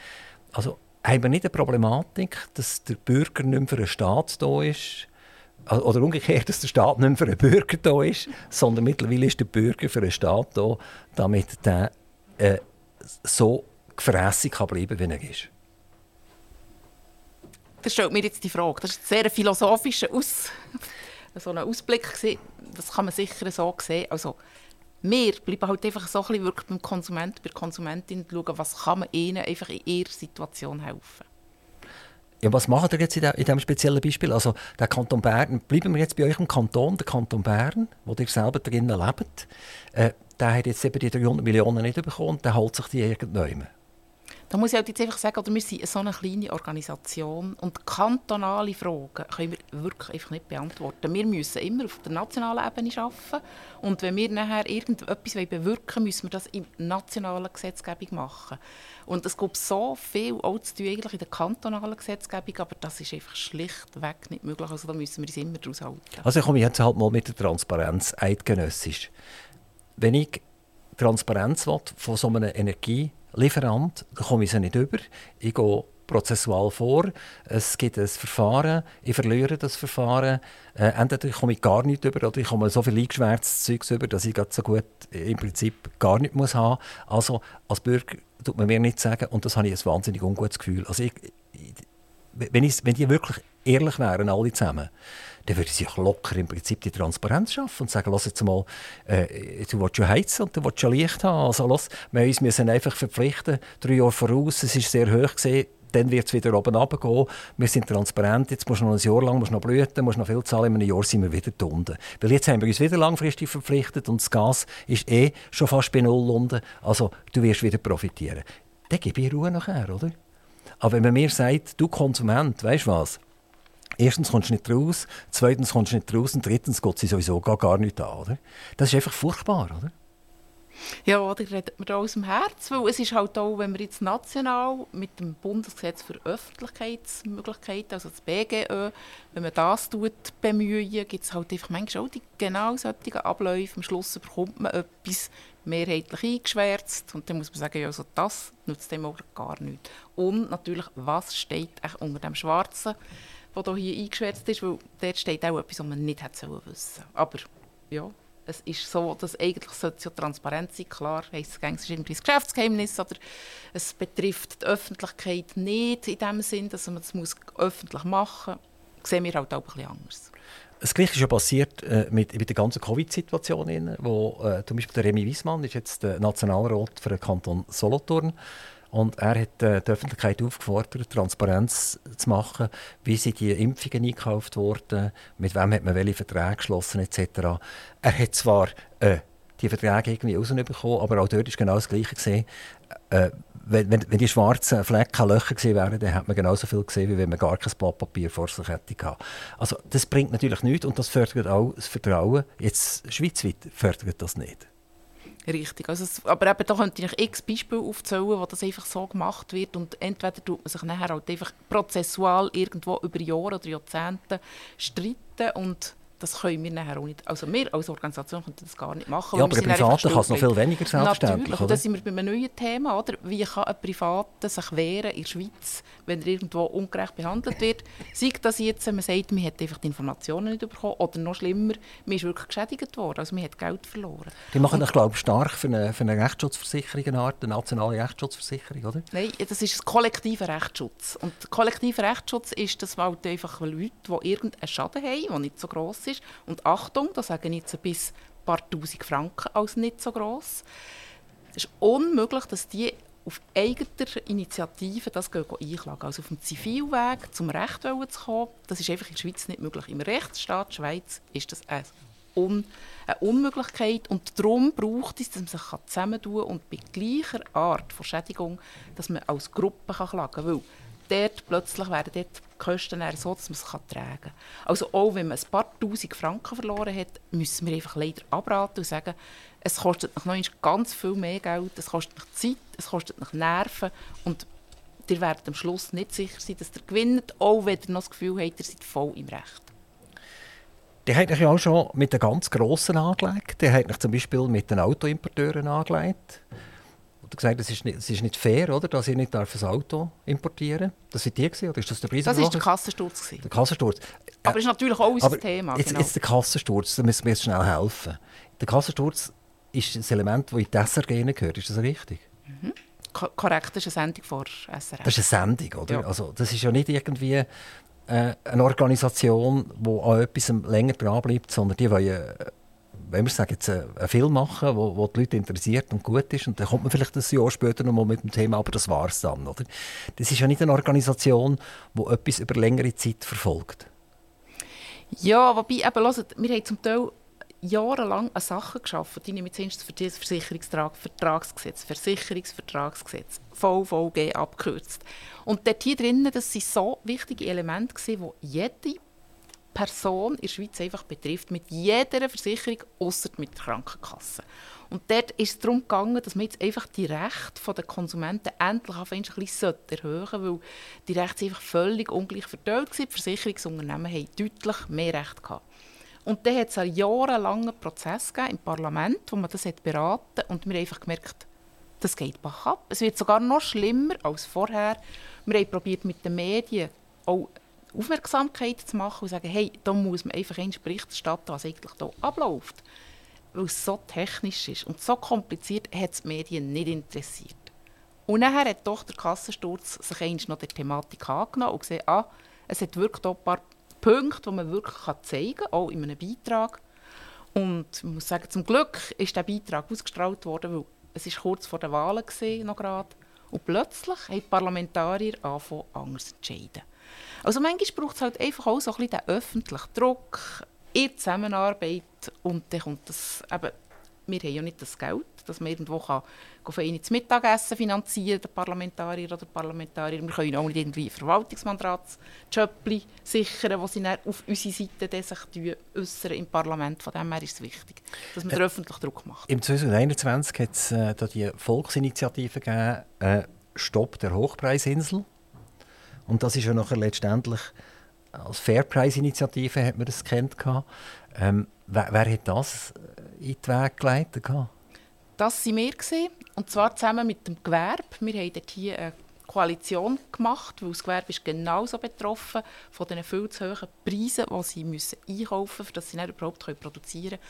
Also haben wir nicht eine Problematik, dass der Bürger nicht mehr für einen Staat da ist, oder umgekehrt, dass der Staat nicht mehr für einen Bürger da ist, sondern mittlerweile ist der Bürger für einen Staat da, damit der äh, so gefrässig kann bleiben wie er ist. Das stellt mir jetzt die Frage. Das ist ein sehr philosophischer Aus so ein Ausblick. Das kann man sicher so sehen. Also, wir bleiben halt einfach so ein bisschen wirklich beim Konsument, bei der Konsumentin schauen, was kann man ihnen einfach in ihrer Situation helfen. Ja, was macht ihr jetzt in, diesem speziellen Beispiel? Also der Kanton Bern, bleiben wir jetzt bei euch im Kanton, der Kanton Bern, wo ihr selber drinnen lebt, äh, der hat jetzt eben die 300 Millionen nicht bekommen, der holt sich die irgendwann. Da muss ich halt jetzt einfach sagen, oder wir sind so eine kleine Organisation und kantonale Fragen können wir wirklich einfach nicht beantworten. Wir müssen immer auf der nationalen Ebene arbeiten und wenn wir nachher irgendetwas bewirken wollen, müssen wir das in nationaler Gesetzgebung machen. Und es gibt so viel auch zu tun eigentlich in der kantonalen Gesetzgebung, aber das ist einfach schlichtweg nicht möglich. Also da müssen wir uns immer daraus halten. Also ich komme jetzt halt mal mit der Transparenz eidgenössisch. Wenn ich Transparenz will von so einem Energie Lieferant, da komme ich sie nicht über. Ich gehe prozessual vor. Es gibt ein Verfahren, ich verliere das Verfahren. Äh, entweder komme ich gar nicht über oder ich komme so viel eingeschwärztes Zeug über, dass ich so gut im Prinzip gar nicht muss haben. Also als Bürger tut man mir nicht sagen und das habe ich ein wahnsinnig ungutes Gefühl. Also ich, wenn, ich, wenn die wirklich ehrlich wären, alle zusammen, dann würde sie locker im Prinzip die Transparenz schaffen und sagen, lass jetzt mal, äh, du willst schon heizen und du willst schon Licht haben. Also lass, wir uns einfach verpflichten, drei Jahre voraus, es ist sehr hoch gesehen, dann wird es wieder oben runtergehen. Wir sind transparent, jetzt musst du noch ein Jahr lang musst noch blüten, musst noch viel zahlen, in einem Jahr sind wir wieder unten. Weil jetzt haben wir uns wieder langfristig verpflichtet und das Gas ist eh schon fast bei Null unten, also du wirst wieder profitieren. Dann gebe ich Ruhe nachher, oder? Aber wenn man mir sagt, du Konsument, weißt du was, Erstens kommst du nicht raus, zweitens kommst du nicht raus und drittens geht sie sowieso gar, gar nicht an. Oder? Das ist einfach furchtbar, oder? Ja, da redet man aus dem Herz, weil es ist halt auch, wenn wir jetzt national mit dem Bundesgesetz für Öffentlichkeitsmöglichkeiten, also das BGÖ, wenn man das tut, bemühen, gibt es halt einfach manchmal auch die genau solchen Abläufe. Am Schluss bekommt man etwas mehrheitlich eingeschwärzt und dann muss man sagen, ja, also das nutzt dem auch gar nichts. Und natürlich, was steht unter dem Schwarzen? Der hier eingeschwärzt ist, weil dort steht auch etwas, was man nicht hätte wissen Aber ja, es ist so, dass eigentlich sollte es ja transparent sein. Klar es, es ist irgendwie ein Geschäftsgeheimnis oder es betrifft die Öffentlichkeit nicht in dem Sinn, dass man es das öffentlich machen muss. Das sehen wir halt auch ein bisschen anders. Das Gleiche ist ja passiert äh, mit, mit der ganzen Covid-Situation, wo äh, zum Beispiel der Remy Wiesmann ist jetzt der Nationalrat für den Kanton Solothurn und er hat äh, die Öffentlichkeit aufgefordert, Transparenz zu machen, wie sind die Impfungen eingekauft worden, mit wem hat man welche Verträge geschlossen etc. Er hat zwar äh, die Verträge irgendwie rausbekommen, aber auch dort ist genau das Gleiche gesehen. Äh, wenn, wenn, wenn, die schwarzen Flecken Löcher gewesen wären, dann hätte man genauso viel gesehen, wie wenn man gar kein Blatt Papier vor sich hätte gehabt. Also das bringt natürlich nichts und das fördert auch das Vertrauen. Jetzt schweizweit fördert das nicht. Richtig. Also es, aber eben, da könnte ich x Beispiele aufzählen, wo das einfach so gemacht wird und entweder tut man sich nachher halt einfach prozessual irgendwo über Jahre oder Jahrzehnte streiten und das können wir nachher auch nicht. Also wir als Organisation können das gar nicht machen. Ja, aber der Private kann es noch viel weniger selbstverständlich. Natürlich, da sind wir bei einem neuen Thema. Oder? Wie kann ein Privater sich wehren in der Schweiz, wenn er irgendwo ungerecht behandelt wird? Sei das jetzt, man sagt, man hat einfach die Informationen nicht bekommen oder noch schlimmer, man ist wirklich geschädigt worden, also man hat Geld verloren. Die machen, ich glaube, stark für eine, für eine Rechtsschutzversicherung, eine Art, eine nationale Rechtsschutzversicherung, oder? Nein, das ist ein kollektiver Rechtsschutz. Und kollektiver Rechtsschutz ist, dass halt einfach Leute, die irgendeinen Schaden haben, der nicht so gross ist, und Achtung, da sagen jetzt bis ein paar Tausend Franken als nicht so gross, es ist unmöglich, dass die auf eigener Initiative das einklagen. Also auf dem Zivilweg zum Recht zu kommen, das ist einfach in der Schweiz nicht möglich. Im Rechtsstaat Schweiz ist das eine, Un eine Unmöglichkeit und darum braucht es, dass man sich zusammentun kann und bei gleicher Art von Schädigung, dass man als Gruppe klagen kann. Weil dort plötzlich werden dort die Kosten so, dass man es tragen kann. Also auch wenn man ein paar Tausend Franken verloren hat, müssen wir einfach leider abraten und sagen, es kostet noch ganz viel mehr Geld, es kostet noch Zeit, es kostet noch Nerven und ihr werdet am Schluss nicht sicher sein, dass ihr gewinnt, auch wenn ihr noch das Gefühl habt, ihr seid voll im Recht. Der hat euch auch schon mit den ganz Grossen angelegt. Der hat zum Beispiel mit den Autoimporteuren angelegt. Und gesagt, es ist, nicht, es ist nicht fair, oder, dass ihr nicht ein Auto importieren darf. Das war die, gewesen, oder ist das der Preis? Das war der Kassensturz. Der Kassensturz. Aber das ist natürlich auch unser Thema. Jetzt, genau. jetzt der Kassensturz, da müssen wir jetzt schnell helfen. Der Kassensturz ist ein Element, das in die SRG gehört. Ist das richtig? Mhm. korrekt, das ist eine Sendung vor SRF. Das ist eine Sendung, oder? Ja. Also, das ist ja nicht irgendwie äh, eine Organisation, die an etwas länger dranbleibt, sondern die wollen, äh, wenn wir sagen, jetzt äh, einen Film machen, wo, wo die Leute interessiert und gut ist, und dann kommt man vielleicht ein Jahr später noch mal mit dem Thema, aber das war es dann, oder? Das ist ja nicht eine Organisation, die etwas über längere Zeit verfolgt. Ja, wobei, eben, hört, wir haben zum Teil jahrelang an Sachen geschaffen. Ich nehme jetzt für das Versicherungsvertragsgesetz, Versicherungsvertragsgesetz, VVG abgekürzt. Und dort hier drinnen, das sind so wichtige Elemente die jede Person in der Schweiz einfach betrifft, mit jeder Versicherung, außer mit der Krankenkasse. Und dort ist es darum gegangen, dass man jetzt einfach die Rechte der Konsumenten endlich auf ein bisschen erhöhen sollte, weil die Rechte einfach völlig ungleich verteilt waren. Die Versicherungsunternehmen haben deutlich mehr Rechte gehabt. Und dann hat es einen jahrelangen Prozess im Parlament, wo man das hat beraten und wir haben einfach gemerkt, das geht bach ab. Es wird sogar noch schlimmer als vorher. Wir haben probiert mit den Medien auch Aufmerksamkeit zu machen und sagen, hey, da muss man einfach einen Bericht erstatten, was eigentlich hier abläuft. Weil es so technisch ist und so kompliziert, hat es die Medien nicht interessiert. Und dann hat doch der Kassensturz sich noch der Thematik angenommen und gesehen, ah, es hat wirklich ein paar Punkte, die man wirklich zeigen kann, auch in einem Beitrag. Und ich muss sagen, zum Glück ist der Beitrag ausgestrahlt worden, weil es ist kurz vor den Wahlen war, noch gerade. Und plötzlich haben die Parlamentarier angefangen, anders zu entscheiden. Also manchmal braucht es halt einfach auch so ein bisschen den öffentlichen Druck in Zusammenarbeit und dann kommt das eben wir haben ja nicht das Geld, dass man irgendwo kann, für ihn ins Mittagessen finanzieren der Parlamentarier oder Parlamentarier. Wir können auch nicht irgendwie Verwaltungsmandatsjobli sichern, die sie dann auf unserer Seite sich äußern im Parlament. Von dem her ist es wichtig, dass man äh, öffentlich Druck macht. Im 2021 hat es äh, die Volksinitiative gegeben, äh, «Stopp der Hochpreisinsel». Und das ist ja nachher letztendlich als Fairpreis-Initiative hat man das kennt. Ähm, wer, wer, hat das äh, in den Weg geleitet? Das waren wir. Und zwar zusammen mit dem Gewerbe. Wir haben dort hier eine Koalition gemacht, weil das Gewerbe ist genauso betroffen von den viel zu hohen Preisen, die sie müssen einkaufen müssen, damit sie überhaupt produzieren können.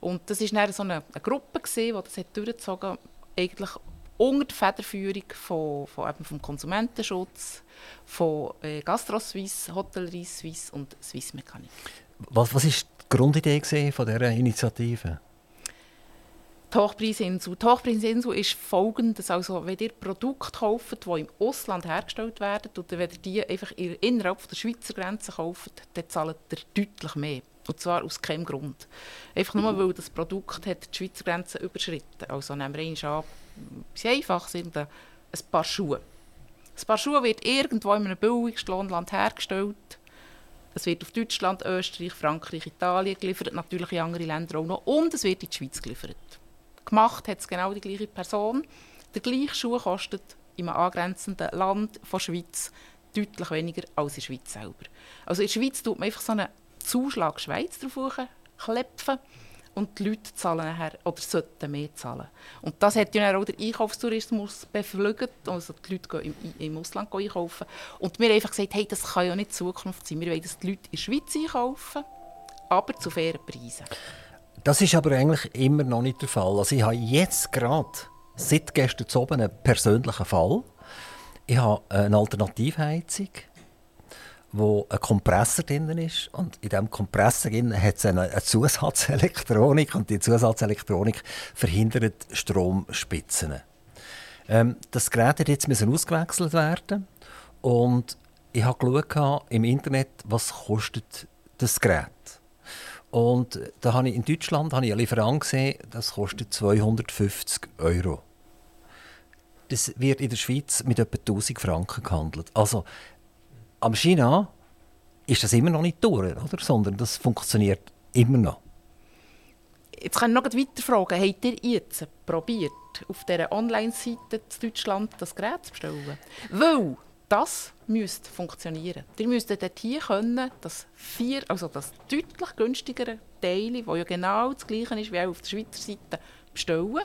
Und das war so eine, eine Gruppe, die das durchgezogen hat, eigentlich unter der Federführung von, von eben vom Konsumentenschutz, von äh, Gastro Suisse, Hotellerie Suisse und Swiss Mechanik. Was, was ist die Grundidee von dieser Initiative? Die Hochpreisinsel. Die Hochpreisinsel ist folgendes. Also, wenn ihr Produkte kauft, die im Ausland hergestellt werden, oder wenn ihr die einfach innerhalb der Schweizer Grenze kauft, dann zahlt ihr deutlich mehr. Und zwar aus keinem Grund. Einfach nur, weil das Produkt hat die Schweizer Grenze überschritten. Also nehmen wir an, bisschen einfach sind ein paar Schuhe. Ein paar Schuhe wird irgendwo in einem Billigstlohnland hergestellt. Es wird auf Deutschland, Österreich, Frankreich, Italien geliefert, natürlich in andere Länder auch noch. Und es wird in die Schweiz geliefert. Gemacht hat es genau die gleiche Person. Der gleiche Schuh kostet im angrenzenden Land von Schweiz deutlich weniger als in der Schweiz selber. Also in der Schweiz tut man einfach so eine Zuschlag Schweiz drauf klepfen und die Leute zahlen nachher, oder sollten mehr zahlen. Und das hat ja auch der Einkaufstourismus beflügelt, also die Leute gehen im, im Ausland einkaufen. Und wir haben einfach gesagt, hey, das kann ja nicht Zukunft sein. Wir wollen, dass die Leute in der Schweiz einkaufen, aber zu fairen Preisen. Das ist aber eigentlich immer noch nicht der Fall. Also ich habe jetzt gerade, seit gestern oben, einen persönlichen Fall. Ich habe eine Alternativheizung wo ein Kompressor drin ist. Und in diesem Kompressor hat es eine, eine Zusatzelektronik und die Zusatzelektronik verhindert Stromspitzen. Ähm, das Gerät hat jetzt ausgewechselt werden und ich habe geschaut im Internet, was kostet das Gerät. Und da habe ich in Deutschland habe ich einen Lieferant gesehen, das kostet 250 Euro. Das wird in der Schweiz mit etwa 1000 Franken gehandelt. Also am China ist das immer noch nicht durch, oder? sondern das funktioniert immer noch. Jetzt kann ich noch weiter fragen, habt ihr jetzt probiert, auf dieser Online-Seite in Deutschland das Gerät zu bestellen? Weil das müsste funktionieren. Ihr müsstet dort hier können, das, vier, also das deutlich günstigere Teil, das ja genau das gleiche ist wie auch auf der Schweizer Seite, bestellen.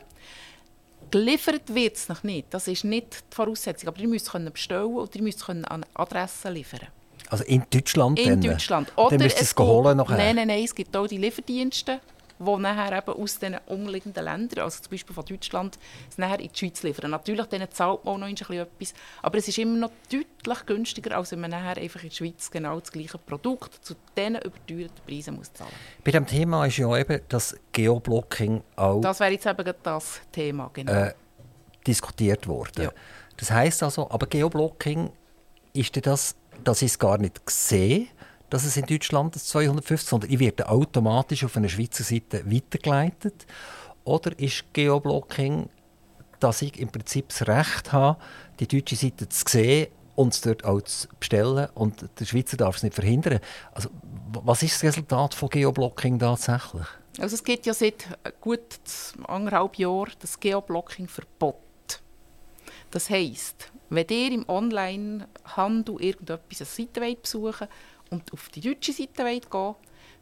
Geliefert wird es noch nicht. Das ist nicht die Voraussetzung. Aber ihr müsst können bestellen und ihr müsst können an Adressen liefern. Also in Deutschland? In dann? Deutschland. Oder dann müsst ihr es holen nachher? Nein, nein, nein. Es gibt auch die Lieferdienste, die nachher eben aus den umliegenden Ländern, also zum Beispiel von Deutschland, es nachher in die Schweiz liefern. Natürlich denen zahlt man auch noch ein bisschen etwas, aber es ist immer noch deutlich günstiger, als wenn man nachher einfach in der Schweiz genau das gleiche Produkt zu diesen überteuerten Preisen muss zahlen muss. Bei diesem Thema ist ja eben das Geoblocking auch... Das wäre jetzt eben das Thema, genau. Äh, diskutiert worden. Ja. Das heißt also, aber Geoblocking, ist das, dass ich es gar nicht sehe, dass es in Deutschland das 250, sondern ich werde automatisch auf eine Schweizer Seite weitergeleitet? Oder ist Geoblocking, dass ich im Prinzip das Recht habe, die deutsche Seite zu sehen und es dort auch zu bestellen und der Schweizer darf es nicht verhindern? Also, was ist das Resultat von Geoblocking tatsächlich? Also es gibt ja seit gut anderthalb Jahren das Geoblocking-Verbot. Das heisst, wenn ihr im Online-Handel irgendetwas eine Seite besuchen und auf die deutsche Seite wollt gehen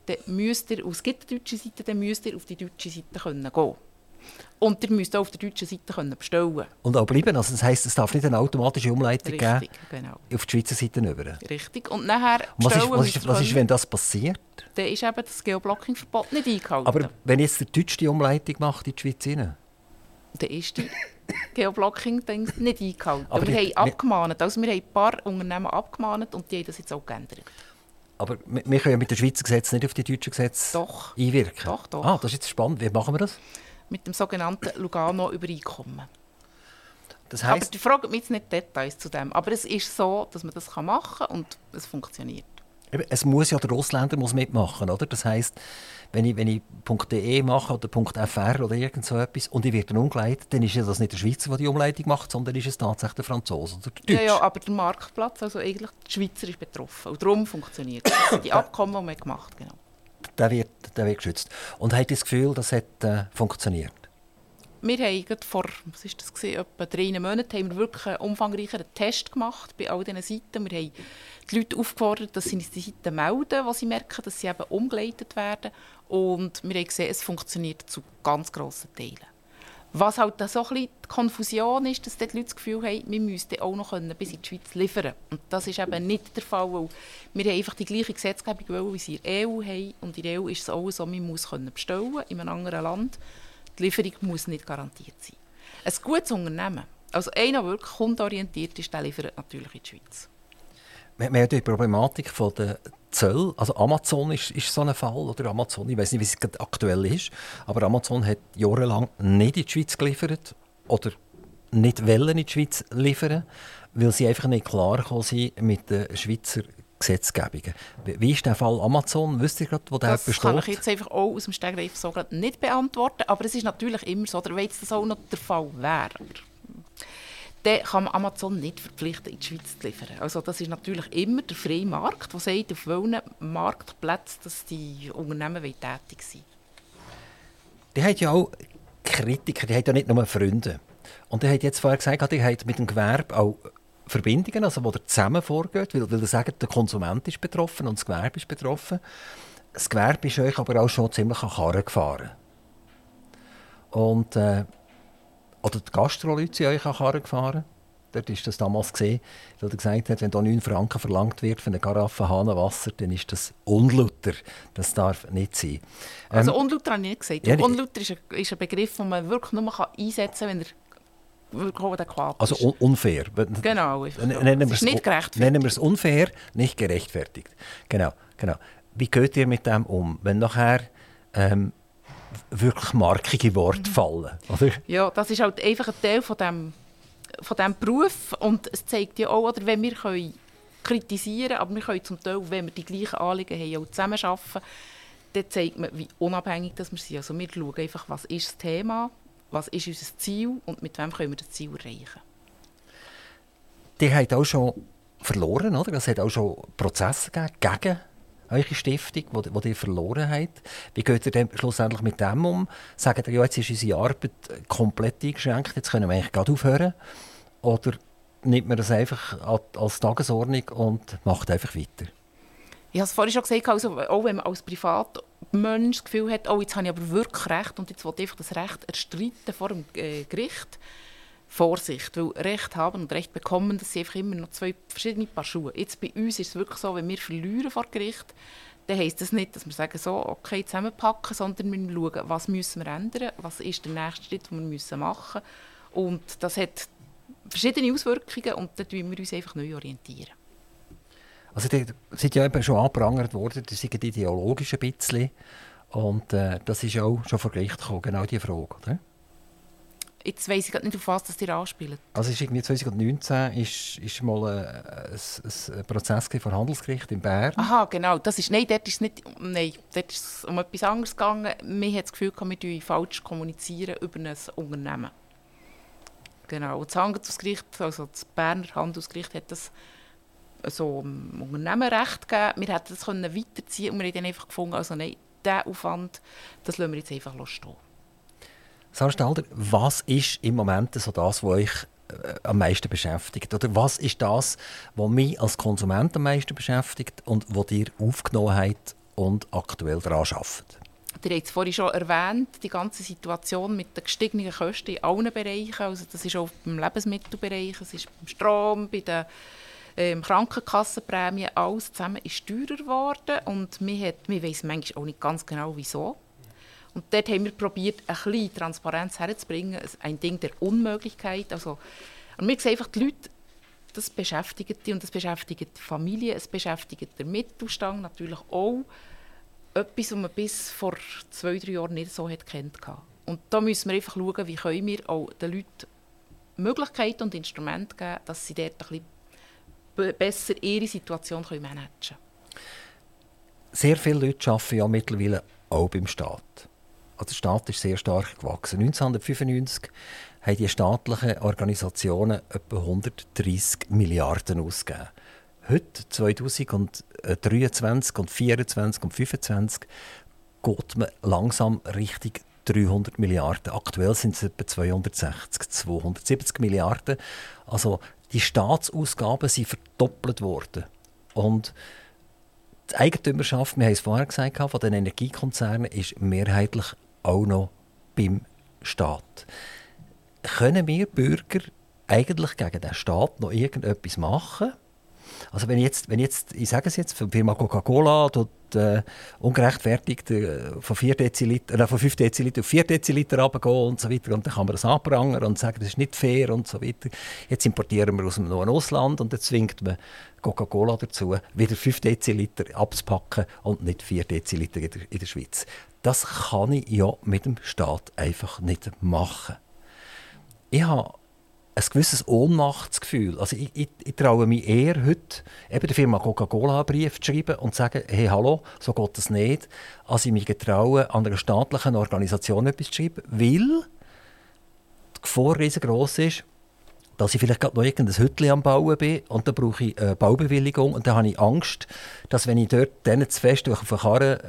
dann müsst ihr, es gibt eine deutsche Seite, dann müsst ihr auf die deutsche Seite können gehen und ihr müsst auch auf der deutschen Seite können bestellen Und auch bleiben. Also das heisst, es darf nicht eine automatische Umleitung Richtig, geben genau. auf die Schweizer Seite rüber. Richtig. Und nachher und was, ist, was, ist, was ist, wenn das passiert? Dann ist eben das Geoblocking-Verbot nicht eingehalten. Aber wenn jetzt der Deutsche die Umleitung macht in die Schweiz rein? Dann ist die Geoblocking nicht eingehalten. Aber wir die, haben abgemahnt. Also wir haben ein paar Unternehmen abgemahnt und die haben das jetzt auch geändert. Aber wir können ja mit dem Schweizer Gesetz nicht auf die deutschen Gesetze doch. einwirken. Doch, doch. Ah, das ist jetzt spannend. Wie machen wir das? Mit dem sogenannten Lugano-Übereinkommen. Das heisst, aber die fragen mich jetzt nicht Details zu dem. Aber es ist so, dass man das machen kann und es funktioniert. Es muss ja der Ausländer muss mitmachen, oder? Das heisst, wenn ich, wenn ich .de mache oder .fr oder irgend so etwas und ich werde dann umgeleitet, dann ist ja das nicht der Schweizer, der die Umleitung macht, sondern ist es tatsächlich der Franzose oder der Deutsche. Ja, ja, aber der Marktplatz, also eigentlich der Schweizer ist betroffen und darum funktioniert es. die Abkommen, die wir gemacht genau. Der wird, der wird geschützt. Und hat das Gefühl, das hat äh, funktioniert? Wir haben vor was ist das gewesen, etwa drei Monaten haben wir wirklich einen umfangreicheren Test gemacht bei all diesen Seiten. Wir haben die Leute aufgefordert, dass sie uns die Seiten melden, wo sie merken, dass sie eben umgeleitet werden. Und wir haben gesehen, es funktioniert zu ganz grossen Teilen. Was halt so ein bisschen die Konfusion ist, dass die Leute das Gefühl haben, wir müssten auch noch bis in die Schweiz liefern Und das ist eben nicht der Fall, weil wir haben einfach die gleiche Gesetzgebung wollen, wie sie in der EU haben. Und in der EU ist es auch so, man muss bestellen in einem anderen Land. Die Lieferung muss nicht garantiert sein. Ein gutes Unternehmen, also einer, der wirklich kundorientiert ist, der liefert natürlich in die Schweiz. Wir haben die Problematik von der Zölle. Also Amazon ist, ist so ein Fall. Oder Amazon, ich weiß nicht, wie es aktuell ist, aber Amazon hat jahrelang nicht in die Schweiz geliefert oder nicht wollen in die Schweiz liefern, weil sie einfach nicht klar sind mit den Schweizer Gesetzgebungen. Wie ist der Fall Amazon? Wisst ihr gerade, wo der das besteht? Das kann ich jetzt einfach auch aus dem Stegreif so nicht beantworten, aber es ist natürlich immer so, wenn das auch noch der Fall wäre dann kann man Amazon nicht verpflichten, in die Schweiz zu liefern. Also das ist natürlich immer der freie Markt, der sagt, auf welchen Marktplätzen dass die Unternehmen tätig sind. Die haben ja auch Kritiker, die haben ja nicht nur Freunde. Und die hat jetzt vorher gesagt, die hat mit dem Gewerbe auch Verbindungen, also wo ihr zusammen vorgeht, weil, weil ihr sagt, der Konsument ist betroffen und das Gewerbe ist betroffen. Das Gewerbe ist euch aber auch schon ziemlich an Karren gefahren. Und, äh, oder die Gastro-Leute sind euch an Karren gefahren. Dort ist das damals gesehen, weil er gesagt hat, wenn da 9 Franken verlangt wird für eine Karaffe Hahnenwasser, dann ist das unlauter. Das darf nicht sein. Also ähm, unlauter habe ich nicht gesagt. Ja, unlauter ist ein, ist ein Begriff, den man wirklich nur einsetzen kann, wenn er wirklich. Also un unfair. Genau. Nennen wir es nicht gerechtfertigt. Nennen wir es unfair, nicht gerechtfertigt. Genau, genau. Wie geht ihr mit dem um, wenn nachher ähm, wirklich markige Worte mhm. fallen? Oder? Ja, das ist halt einfach ein Teil von dem von diesem Beruf. Und es zeigt ja auch, oder, wenn wir können kritisieren aber wir können zum Teil, wenn wir die gleichen Anliegen haben, auch zusammenarbeiten, dann zeigt man, wie unabhängig dass wir sind. Also wir schauen einfach, was ist das Thema, was ist unser Ziel und mit wem können wir das Ziel erreichen. Die haben auch schon verloren, oder? Es hat auch schon Prozesse gegeben gegen eure Stiftung, die, die ihr verloren habt. Wie geht ihr denn schlussendlich mit dem um? Sagt ihr, ja, jetzt ist unsere Arbeit komplett eingeschränkt, jetzt können wir eigentlich gerade aufhören? Oder nimmt man das einfach als Tagesordnung und macht einfach weiter? Ich habe es vorhin schon gesagt, also, auch wenn man als Privatmensch das Gefühl hat, oh, jetzt habe ich aber wirklich Recht und jetzt will ich das Recht erstreiten vor dem äh, Gericht, Vorsicht, weil Recht haben und Recht bekommen, das sind einfach immer noch zwei verschiedene Paar Schuhe. Jetzt bei uns ist es wirklich so, wenn wir verlieren vor Gericht, dann heisst das nicht, dass wir sagen, so, okay, zusammenpacken, sondern wir schauen, was müssen wir ändern, was ist der nächste Schritt, den wir müssen machen müssen. Und das hat verschiedene Auswirkungen und da orientieren wir uns einfach neu orientieren. Also, die sind ja eben schon angeprangert worden, die sind ideologisch ein bisschen. Und äh, das ist auch schon vor Gericht gekommen, genau diese Frage, oder? Jetzt weiss ich nicht, auf was das ihr anspielt. Also ist irgendwie 2019 ist, ist mal ein, ein, ein Prozess vor Handelsgericht in Bern. Aha, genau. Das ist, nein, dort ist, nicht, nein, dort ist es um etwas anderes gegangen. Wir haben das Gefühl, wir falsch kommunizieren über ein Unternehmen. Genau. Und das Handelsgericht, also das Berner Handelsgericht, hat das so um Unternehmenrecht gegeben. Wir hätten das können weiterziehen und wir haben dann einfach gefunden, also nein, diesen Aufwand, das lassen wir jetzt einfach stehen. Sarah Stalder, was ist im Moment so das, was euch äh, am meisten beschäftigt? Oder was ist das, was mich als Konsument am meisten beschäftigt und was ihr aufgenommen habt und aktuell daran arbeitet? Ihr habt es vorhin schon erwähnt, die ganze Situation mit den gestiegenen Kosten in allen Bereichen. Also das ist auch im Lebensmittelbereich, es ist beim Strom, bei den ähm, Krankenkassenprämien, alles zusammen ist teurer geworden. Und wir, hat, wir wissen manchmal auch nicht ganz genau, wieso. Und dort haben wir probiert, ein bisschen Transparenz herzubringen, ein Ding der Unmöglichkeit. Also, und wir sehen einfach, die Leute, das beschäftigt die und das beschäftigt die Familie, es beschäftigt den Mittelstand natürlich auch. Etwas, was man bis vor zwei, drei Jahren nicht so kennt. Und da müssen wir einfach schauen, wie können wir auch den Leuten Möglichkeiten und Instrumente geben, dass sie dort ein bisschen besser ihre Situation managen können. Sehr viele Leute arbeiten ja mittlerweile auch beim Staat. Also der Staat ist sehr stark gewachsen. 1995 haben die staatlichen Organisationen etwa 130 Milliarden ausgegeben. Heute, 2023 und 2024 und 2025, geht man langsam Richtung 300 Milliarden. Aktuell sind es etwa 260, 270 Milliarden. Also die Staatsausgaben sind verdoppelt worden. Und die Eigentümerschaft, wir haben es vorher gesagt, von den Energiekonzernen ist mehrheitlich auch noch beim Staat. Können wir Bürger eigentlich gegen den Staat noch irgendetwas machen? Also wenn jetzt, wenn jetzt ich sage es jetzt, die Firma Coca-Cola äh, ungerechtfertigt äh, von, 4 Deziliter, äh, von 5 Deziliter auf 4 Deziliter runtergehen und so weiter, und dann kann man das anprangern und sagen, das ist nicht fair und so weiter. Jetzt importieren wir aus dem neuen Ausland und dann zwingt man Coca-Cola dazu, wieder 5 Deziliter abzupacken und nicht 4 Deziliter in der, in der Schweiz. Das kann ich ja mit dem Staat einfach nicht machen. Ich habe ein gewisses Ohnmachtsgefühl. Also ich, ich, ich, traue mich eher heute, eben der Firma Coca-Cola einen Brief zu schreiben und zu sagen, hey, hallo, so geht das nicht, als ich mich getraue, an einer staatlichen Organisation etwas zu schreiben, weil die Gefahr riesengroß ist, dass ich vielleicht gerade noch irgendein Hütchen am Bauen bin und dann brauche ich eine Baubewilligung und dann habe ich Angst, dass wenn ich dort denen zu fest auf eine Karre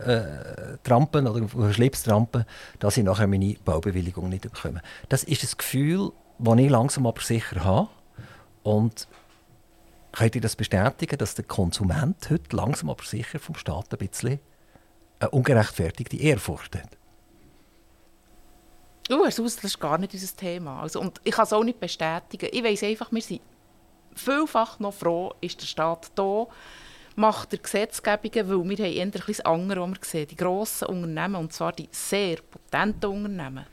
äh, trampen oder auf einen Schlips trampen, dass ich nachher meine Baubewilligung nicht bekomme. Das ist das Gefühl, das ich langsam aber sicher habe und Könnt ihr das bestätigen, dass der Konsument heute langsam aber sicher vom Staat ein bisschen eine ungerechtfertigte Ehrfurcht hat? Du das ist gar nicht unser Thema. Also, und ich kann es auch nicht bestätigen. Ich weiß einfach, wir sind vielfach noch froh, ist der Staat da, macht er Gesetzgebungen, weil wir haben eher etwas anderes, was wir sehen. Die grossen Unternehmen, und zwar die sehr potenten Unternehmen,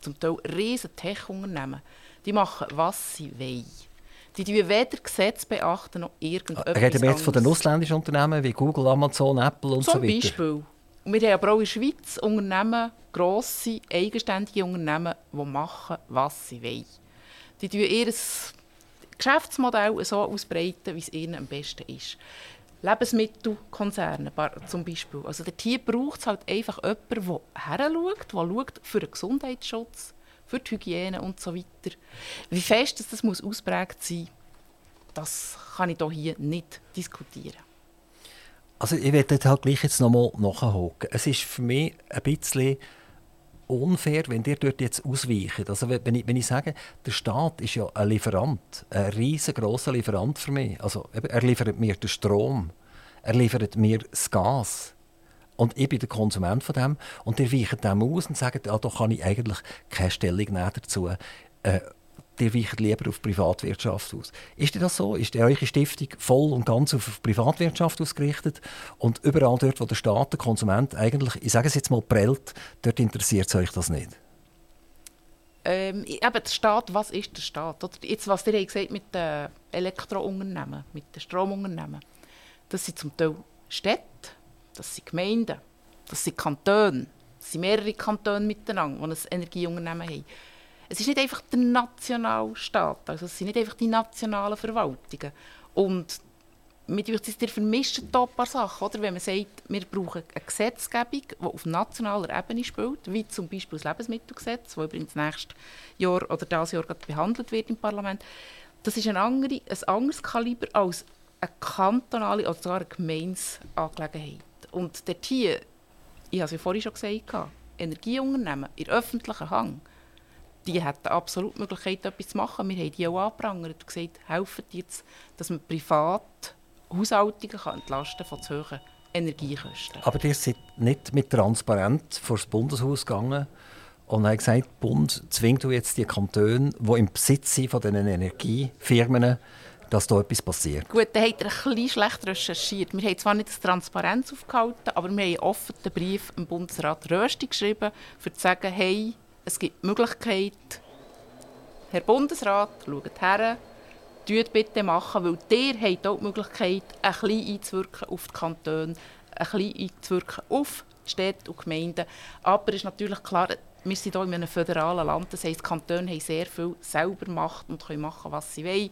zum Teil riesen Tech-Unternehmen, die machen, was sie wollen. Die beachten weder Gesetze beachten noch irgendetwas Reden wir jetzt von den ausländischen Unternehmen wie Google, Amazon, Apple und Zum so weiter? Zum Beispiel. Und wir haben aber auch in der Schweiz Unternehmen, grosse, eigenständige Unternehmen, die machen, was sie wollen. Die tun ihr Geschäftsmodell so ausbreiten, wie es ihnen am besten ist. Lebensmittelkonzerne zum Beispiel. Also hier braucht es halt einfach jemanden, der heranschaut, der schaut für den Gesundheitsschutz, für die Hygiene und so weiter. Wie fest das muss ausprägt sein, das kann ich hier nicht diskutieren. Also ich werde halt gleich jetzt nochmal nachhaken. Es ist für mich ein bisschen unfair, wenn ihr dort jetzt ausweicht. Also wenn ich, wenn ich sage, der Staat ist ja ein Lieferant, ein riesengroßer Lieferant für mich. Also er liefert mir den Strom, er liefert mir das Gas. Und ich bin der Konsument von dem. Und ihr weicht dem aus und sagt, ja, da kann ich eigentlich keine Stellung nehmen dazu. Äh, die weichen lieber auf Privatwirtschaft aus. Ist das so? Ist eure Stiftung voll und ganz auf Privatwirtschaft ausgerichtet? Und überall dort, wo der Staat, der Konsument eigentlich, ich sage es jetzt mal, prellt, dort interessiert es euch das nicht? Ähm, eben, der Staat, was ist der Staat? Oder jetzt, was ihr gesagt mit den Elektrounternehmen, mit den Stromunternehmen. Das sind zum Teil Städte, das sind Gemeinden, das sind Kantone, das sind mehrere Kantone miteinander, die ein Energieunternehmen haben. Es ist nicht einfach der Nationalstaat, also es sind nicht einfach die nationalen Verwaltungen. Und mit ihr vermischt hier ein paar Sachen. Oder? Wenn man sagt, wir brauchen eine Gesetzgebung, die auf nationaler Ebene spielt, wie zum Beispiel das Lebensmittelgesetz, das übrigens nächstes Jahr oder dieses Jahr behandelt wird im Parlament. Das ist ein, andere, ein anderes Kaliber als eine kantonale oder sogar eine Gemeinsangelegenheit. Und dort hier, ich habe es ja vorhin schon gesagt, Energieunternehmen in öffentlichen Hang, die hätten absolut die Möglichkeit, etwas zu machen. Wir haben die auch angeprangert und gesagt, helfen jetzt, dass man privat Haushaltungen kann entlasten von zu hohen Energiekosten. Aber ihr seid nicht mit Transparenz vor das Bundeshaus gegangen und haben gesagt, der Bund zwingt jetzt die Kantone, die im Besitz sind von diesen Energiefirmen, dass da etwas passiert. Gut, dann hat er ein bisschen schlecht recherchiert. Wir haben zwar nicht das Transparenz aufgehalten, aber wir haben einen offenen Brief dem Bundesrat Rösti geschrieben, um zu sagen, hey, es gibt die Möglichkeit, Herr Bundesrat, schaut her, tut bitte machen, weil ihr habt auch die Möglichkeit, ein bisschen einzuwirken auf die Kantone, ein bisschen einzuwirken auf die Städte und Gemeinden. Aber es ist natürlich klar, wir sind hier in einem föderalen Land, das heisst, die Kantone haben sehr viel selber Macht und können machen, was sie wollen.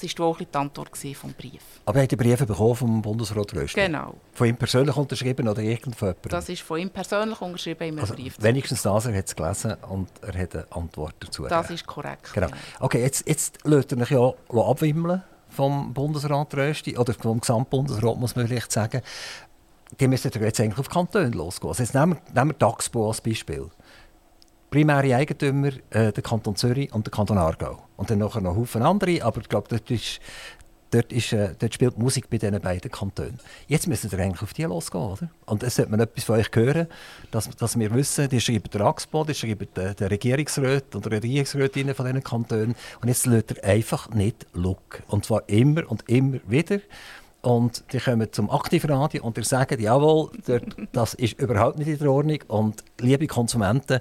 Das war auch die Antwort vom Brief. Aber er hat die Briefe bekommen vom Bundesrat Rösti? Genau. Von ihm persönlich unterschrieben oder irgendjemandem? Das ist von ihm persönlich unterschrieben im also Brief. Wenigstens das, er hat es gelesen und er hat eine Antwort dazu Das ist korrekt. Genau. Okay, jetzt, jetzt lässt er mich ja abwimmeln vom Bundesrat Rösti, oder vom Gesamtbundesrat, muss man vielleicht sagen. Die müssen jetzt eigentlich auf Kantone losgehen. Also jetzt nehmen wir, nehmen wir Taxpo als Beispiel primäre Eigentümer äh, der Kanton Zürich und der Kanton Aargau. Und dann noch ein Haufen andere, aber ich glaube, dort, dort, äh, dort spielt Musik bei diesen beiden Kantonen. Jetzt müssen wir eigentlich auf die losgehen, oder? Und es sollte man etwas von euch hören, dass, dass wir wissen, die schreiben der AXPO, die schreiben der, der Regierungsrat oder Regierungsrätinnen von diesen Kantonen. Und jetzt lässt er einfach nicht Look. Und zwar immer und immer wieder. Und die kommen zum Aktivradio und die sagen, jawohl, das ist überhaupt nicht in der Ordnung. Und liebe Konsumenten,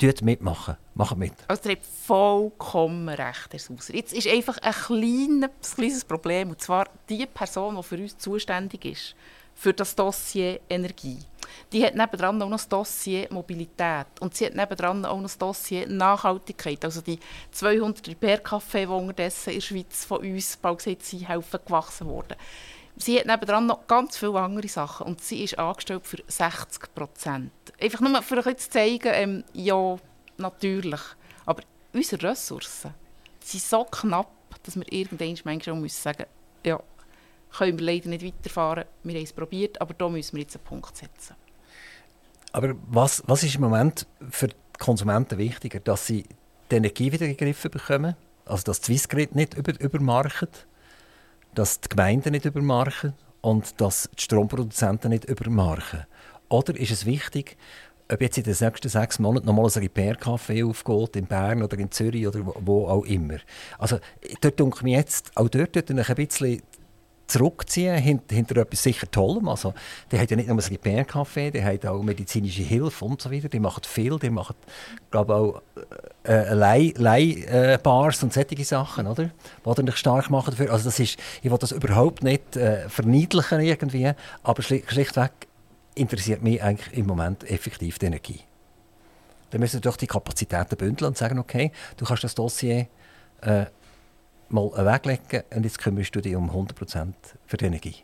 Tut mitmachen. Macht mit. Also, ihr habt vollkommen recht, Herr Sauser. Jetzt ist einfach ein kleines, kleines Problem. Und zwar die Person, die für uns zuständig ist, für das Dossier Energie. Die hat nebendran auch noch das Dossier Mobilität. Und sie hat nebendran auch noch das Dossier Nachhaltigkeit. Also die 200 Repair-Café, die unterdessen in der Schweiz von uns, bald gesagt, sie helfen gewachsen worden sie hat nebenan noch ganz viele andere Sachen und sie ist angestellt für 60 Prozent. Einfach nur für euch zu zeigen, ähm, ja, natürlich. Aber unsere Ressourcen sind so knapp, dass wir irgendwann manchmal müssen sagen ja, können wir leider nicht weiterfahren. Wir haben es probiert, aber da müssen wir jetzt einen Punkt setzen. Aber was, was ist im Moment für die Konsumenten wichtiger? Dass sie die Energie wieder gegriffen bekommen? Also dass Swissgrid nicht über, übermarkt? Dass die Gemeinden nicht übermarken und dass die Stromproduzenten nicht übermarken? Oder ist es wichtig, ob jetzt in den nächsten sechs Monaten nochmal ein Repair-Café aufgeht, in Bern oder in Zürich oder wo auch immer. Also dort denke ich jetzt, auch dort dort ein bisschen zurückziehen hinter, hinter etwas sicher Tollem. Also, die haben ja nicht nur ein Repair-Café, die haben auch medizinische Hilfe und so weiter. Die machen viel, die machen, glaube auch äh, Leih, Leihbars und solche Sachen, oder? Die dich stark machen dafür. Also das ist, ich will das überhaupt nicht äh, verniedlichen irgendwie, aber schlichtweg interessiert mich eigentlich im Moment effektiv die Energie. Dann müssen wir doch die Kapazitäten bündeln und sagen, okay, du kannst das Dossier äh, mal weglegen und jetzt kümmerst du dich um 100% für die Energie.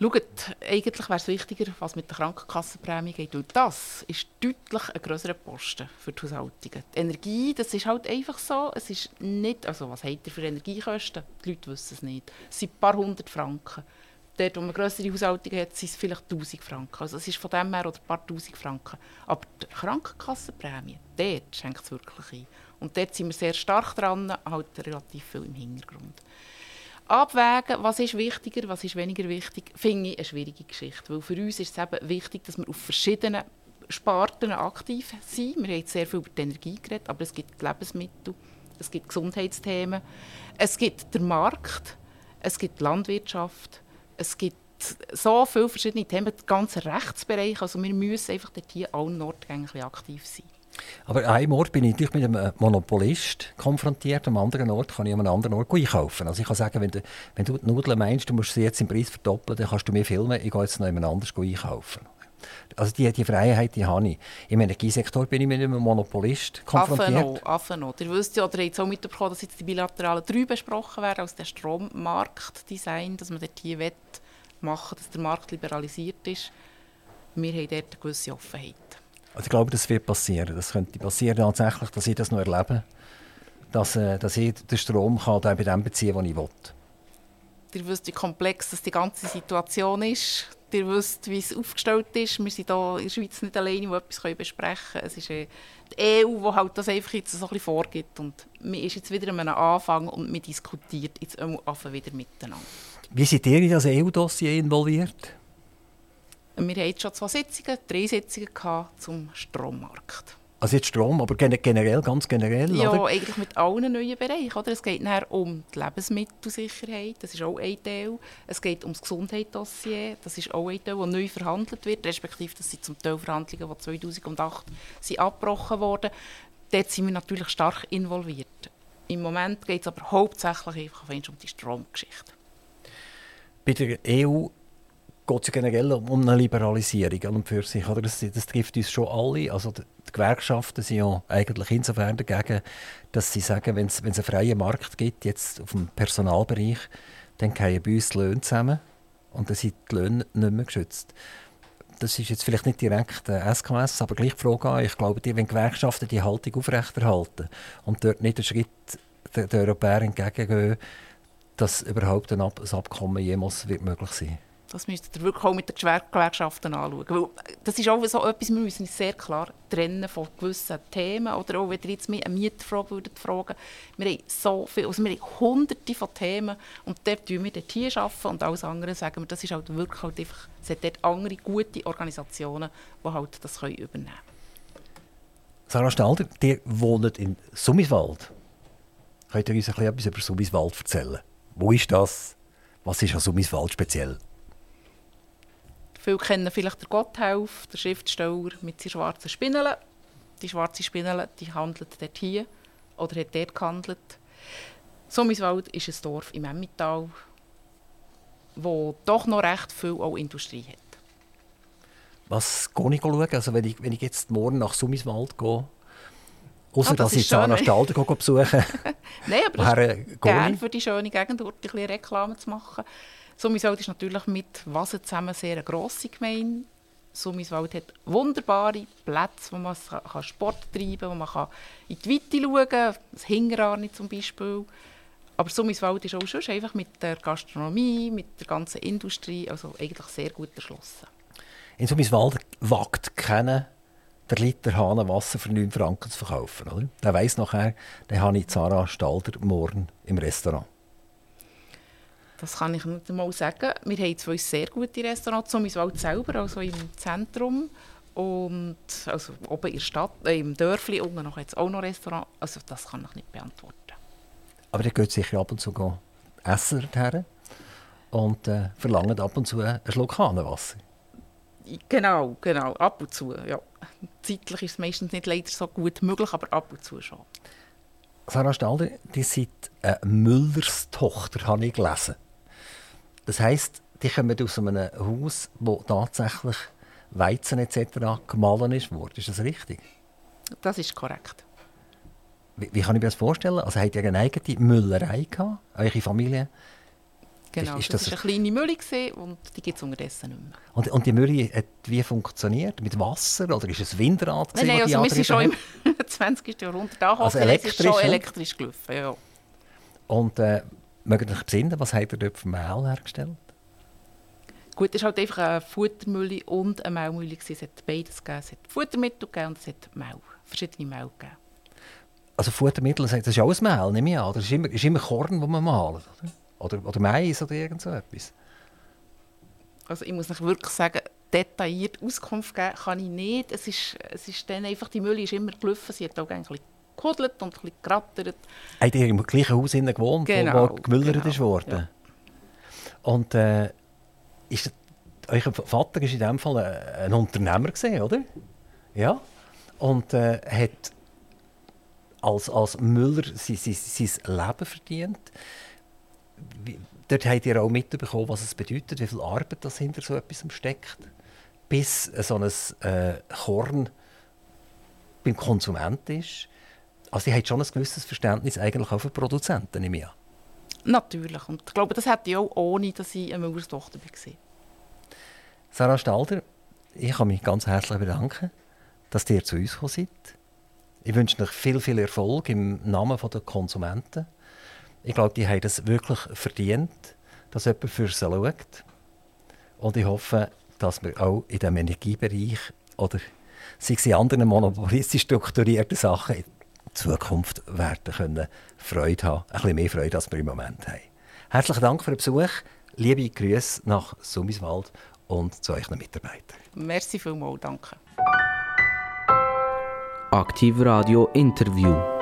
Schaut, eigentlich wäre es wichtiger, was mit der Krankenkassenprämie geht. Und das ist deutlich ein grösserer Posten für die Haushaltungen. Die Energie, das ist halt einfach so. Es ist nicht, also was habt ihr für Energiekosten? Die Leute wissen es nicht. Es sind ein paar hundert Franken. Dort, wo man grössere Haushaltungen hat, sind es vielleicht 1000 Franken. Also es ist von dem her oder ein paar tausend Franken. Aber die Krankenkassenprämie, dort schenkt es wirklich ein. Und dort sind wir sehr stark dran, halt relativ viel im Hintergrund. Abwägen, was ist wichtiger, was ist weniger wichtig, finde ich eine schwierige Geschichte. Weil für uns ist es eben wichtig, dass wir auf verschiedenen Sparten aktiv sind. Wir haben jetzt sehr viel über die Energie geredet, aber es gibt Lebensmittel, es gibt Gesundheitsthemen, es gibt den Markt, es gibt Landwirtschaft, es gibt so viele verschiedene Themen, den ganzen Rechtsbereich. Also wir müssen einfach dort hier allen Orten aktiv sein. Aber an einem Ort bin ich natürlich mit einem Monopolist konfrontiert, am anderen Ort kann ich an einem anderen Ort einkaufen. Also ich kann sagen, wenn du, wenn du die Nudeln meinst, du musst sie jetzt im Preis verdoppeln, dann kannst du mir filmen, ich gehe jetzt noch jemand anders einkaufen. Also die, die Freiheit die habe ich. Im Energiesektor bin ich mit einem Monopolist konfrontiert. Affen noch, Ihr wisst ja, oder habt auch mitbekommen, dass jetzt die bilateralen drei besprochen werden, aus dem Strommarktdesign, dass man dort hier machen dass der Markt liberalisiert ist. Wir haben dort eine gewisse Offenheit. Also ich glaube, das wird passieren. Das könnte passieren tatsächlich, dass ich das noch erlebe. Dass, äh, dass ich den Strom kann bei dem beziehen kann, den ich will. Ihr wisst, wie komplex das die ganze Situation ist. Ihr wisst, wie es aufgestellt ist. Wir sind hier in der Schweiz nicht alleine, die etwas besprechen können. Es ist äh, die EU, die halt das einfach jetzt so ein bisschen vorgibt. Und man ist jetzt wieder an einem Anfang und man diskutiert jetzt wieder miteinander. Wie seid ihr in das EU-Dossier involviert? Wir hatten jetzt schon zwei Sitzungen, drei Sitzungen zum Strommarkt. Also jetzt Strom, aber generell, ganz generell, Ja, oder? eigentlich mit allen neuen Bereichen. Oder? Es geht nachher um die Lebensmittelsicherheit, das ist auch ein Teil. Es geht um das Gesundheitsdossier, das ist auch ein Teil, das neu verhandelt wird, respektive das sind zum Teil Verhandlungen, die 2008 sind abgebrochen wurden. Dort sind wir natürlich stark involviert. Im Moment geht es aber hauptsächlich einfach um die Stromgeschichte. Bei der EU geht es ja generell um eine Liberalisierung an und für sich. Oder? Das, das trifft uns schon alle. Also die, die, Gewerkschaften sind ja eigentlich insofern dagegen, dass sie sagen, wenn es einen freien Markt gibt, jetzt auf dem Personalbereich, dann gehen bei uns die Löhne zusammen und dann sind die Löhne nicht mehr geschützt. Das ist jetzt vielleicht nicht direkt äh, SKS, aber gleich die Frage an. Ich glaube, die, wenn Gewerkschaften die Haltung aufrechterhalten und dort nicht einen Schritt den, Europäern entgegengehen, dass überhaupt ein, Ab ein Abkommen jemals wird möglich sein wird. Das müsst ihr wirklich auch mit den Gewerkschaften anschauen. Weil das ist auch so etwas, wir müssen uns sehr klar trennen von gewissen Themen. Oder auch, wenn ihr jetzt eine Mietfrage würdet fragen wir haben so viel, also wir haben hunderte von Themen und dort tun wir hier arbeiten und alles andere sagen wir, das ist halt wirklich halt einfach, es hat dort andere gute Organisationen, die halt das können übernehmen können. Sarah Stalder, ihr wohnt in Summiswald. Könnt ihr uns etwas über Summiswald erzählen? Wo ist das? Was ist an Summiswald speziell? Viele kennen vielleicht den Gotthelf, der Schriftsteller mit seinen schwarzen Spinneln. Die schwarze Spinnele die handelt dort hier oder hat dort gehandelt. Sommiswald ist ein Dorf im Emmental, wo doch noch recht viel auch Industrie hat. Was gehe ich schauen? Also wenn, ich, wenn ich jetzt morgen nach Summiswald gehe, Außer ah, das dass ich Sarah Stalder besuche. Nein, aber das ist gerne für die schöne Gegend dort ein bisschen Reklame zu machen. Summiswald ist natürlich mit Wasen zusammen sehr eine grosse Gemeinde. Summiswald hat wunderbare Plätze, wo man Sport treiben kann, wo man in die Weite schauen kann, das Hingerarni zum Beispiel. Aber Summiswald ist auch schon einfach mit der Gastronomie, mit der ganzen Industrie also eigentlich sehr gut erschlossen. In Summiswald wagt keiner der Liter Hahn Wasser für 9 Franken zu verkaufen. Oder? Der weiss nachher, den habe ich Zara Stalder morgen im Restaurant. Das kann ich nicht einmal sagen. Wir haben zwei sehr gute Restaurants, Sommiswald selber, also im Zentrum. Und also oben in der Stadt, äh, im Dörfli unten noch jetzt auch noch Restaurant. Also das kann ich nicht beantworten. Aber ihr geht sicher ab und zu essen her und äh, verlangen ab und zu einen Schluck Hahnenwasser. Genau, genau, ab und zu, ja. Zeitlich ist es meistens nicht leider so gut möglich, aber ab und zu schon. Sarah Stalder, die seid eine Müllers Tochter, habe ich gelesen. Das heisst, die kommen aus einem Haus, wo tatsächlich Weizen etc. gemahlen ist worden. Ist das richtig? Das ist korrekt. Wie, wie kann ich mir das vorstellen? Also habt ihr eine eigene Müllerei gehabt, eure Familie? Genau, ist, ist das, war eine kleine Mühle und die gibt es unterdessen nicht mehr. Und, und die Mühle hat wie funktioniert? Mit Wasser oder ist es Windrad? Nein, nein also wir sind schon im 20. Jahrhundert da. Also elektrisch, ist schon elektrisch gelaufen, ja. Und äh, mögt ihr euch besinnen, was habt ihr dort für Mehl hergestellt? Gut, es war halt einfach eine Futtermühle und eine Mehlmühle. Es hat beides gegeben. Es hat Futtermittel gegeben und es hat Mehl, verschiedene Mehl gegeben. Also Futtermittel, das ist alles Mehl, nehme ich an. Das ist immer, ist immer Korn, das man malt, oder? Oder, oder Mais oder irgend so etwas. Also ich muss euch wirklich sagen, detailliert Auskunft geben kann ich nicht. Es ist, es ist dann einfach, die Mühle ist immer gelaufen, sie hat auch ein bisschen gehudelt und ein bisschen gerattert. Habt ihr im gleichen Haus gewohnt, genau, wo, wo gemüllert genau, ist worden? Ja. Und äh, ist, euer Vater war in diesem Fall ein, ein Unternehmer, gewesen, oder? Ja. Und äh, hat als, als Müller sein, sein, sein Leben verdient wie, dort habt ihr auch mitbekommen, was es bedeutet, wie viel Arbeit das hinter so etwas steckt, bis so ein äh, Korn beim Konsument ist. Also ihr habt schon ein gewisses Verständnis eigentlich auch für Produzenten, nehme ich an. Natürlich. Und ich glaube, das hätte ich auch ohne, dass ich eine Mauerstochter war. Sarah Stalder, ich kann mich ganz herzlich bedanken, dass ihr zu uns gekommen seid. Ich wünsche euch viel, viel Erfolg im Namen der Konsumenten. Ich glaube, die haben es wirklich verdient, dass jemand für sie schaut. Und ich hoffe, dass wir auch in diesem Energiebereich oder sei es in anderen monopolistisch strukturierten Sachen Zukunft werden können Freude haben. Ein bisschen mehr Freude, als wir im Moment haben. Herzlichen Dank für den Besuch. Liebe Grüße nach Summiswald und zu euren Mitarbeitern. Merci vielmals, danke. Aktiv Radio Interview.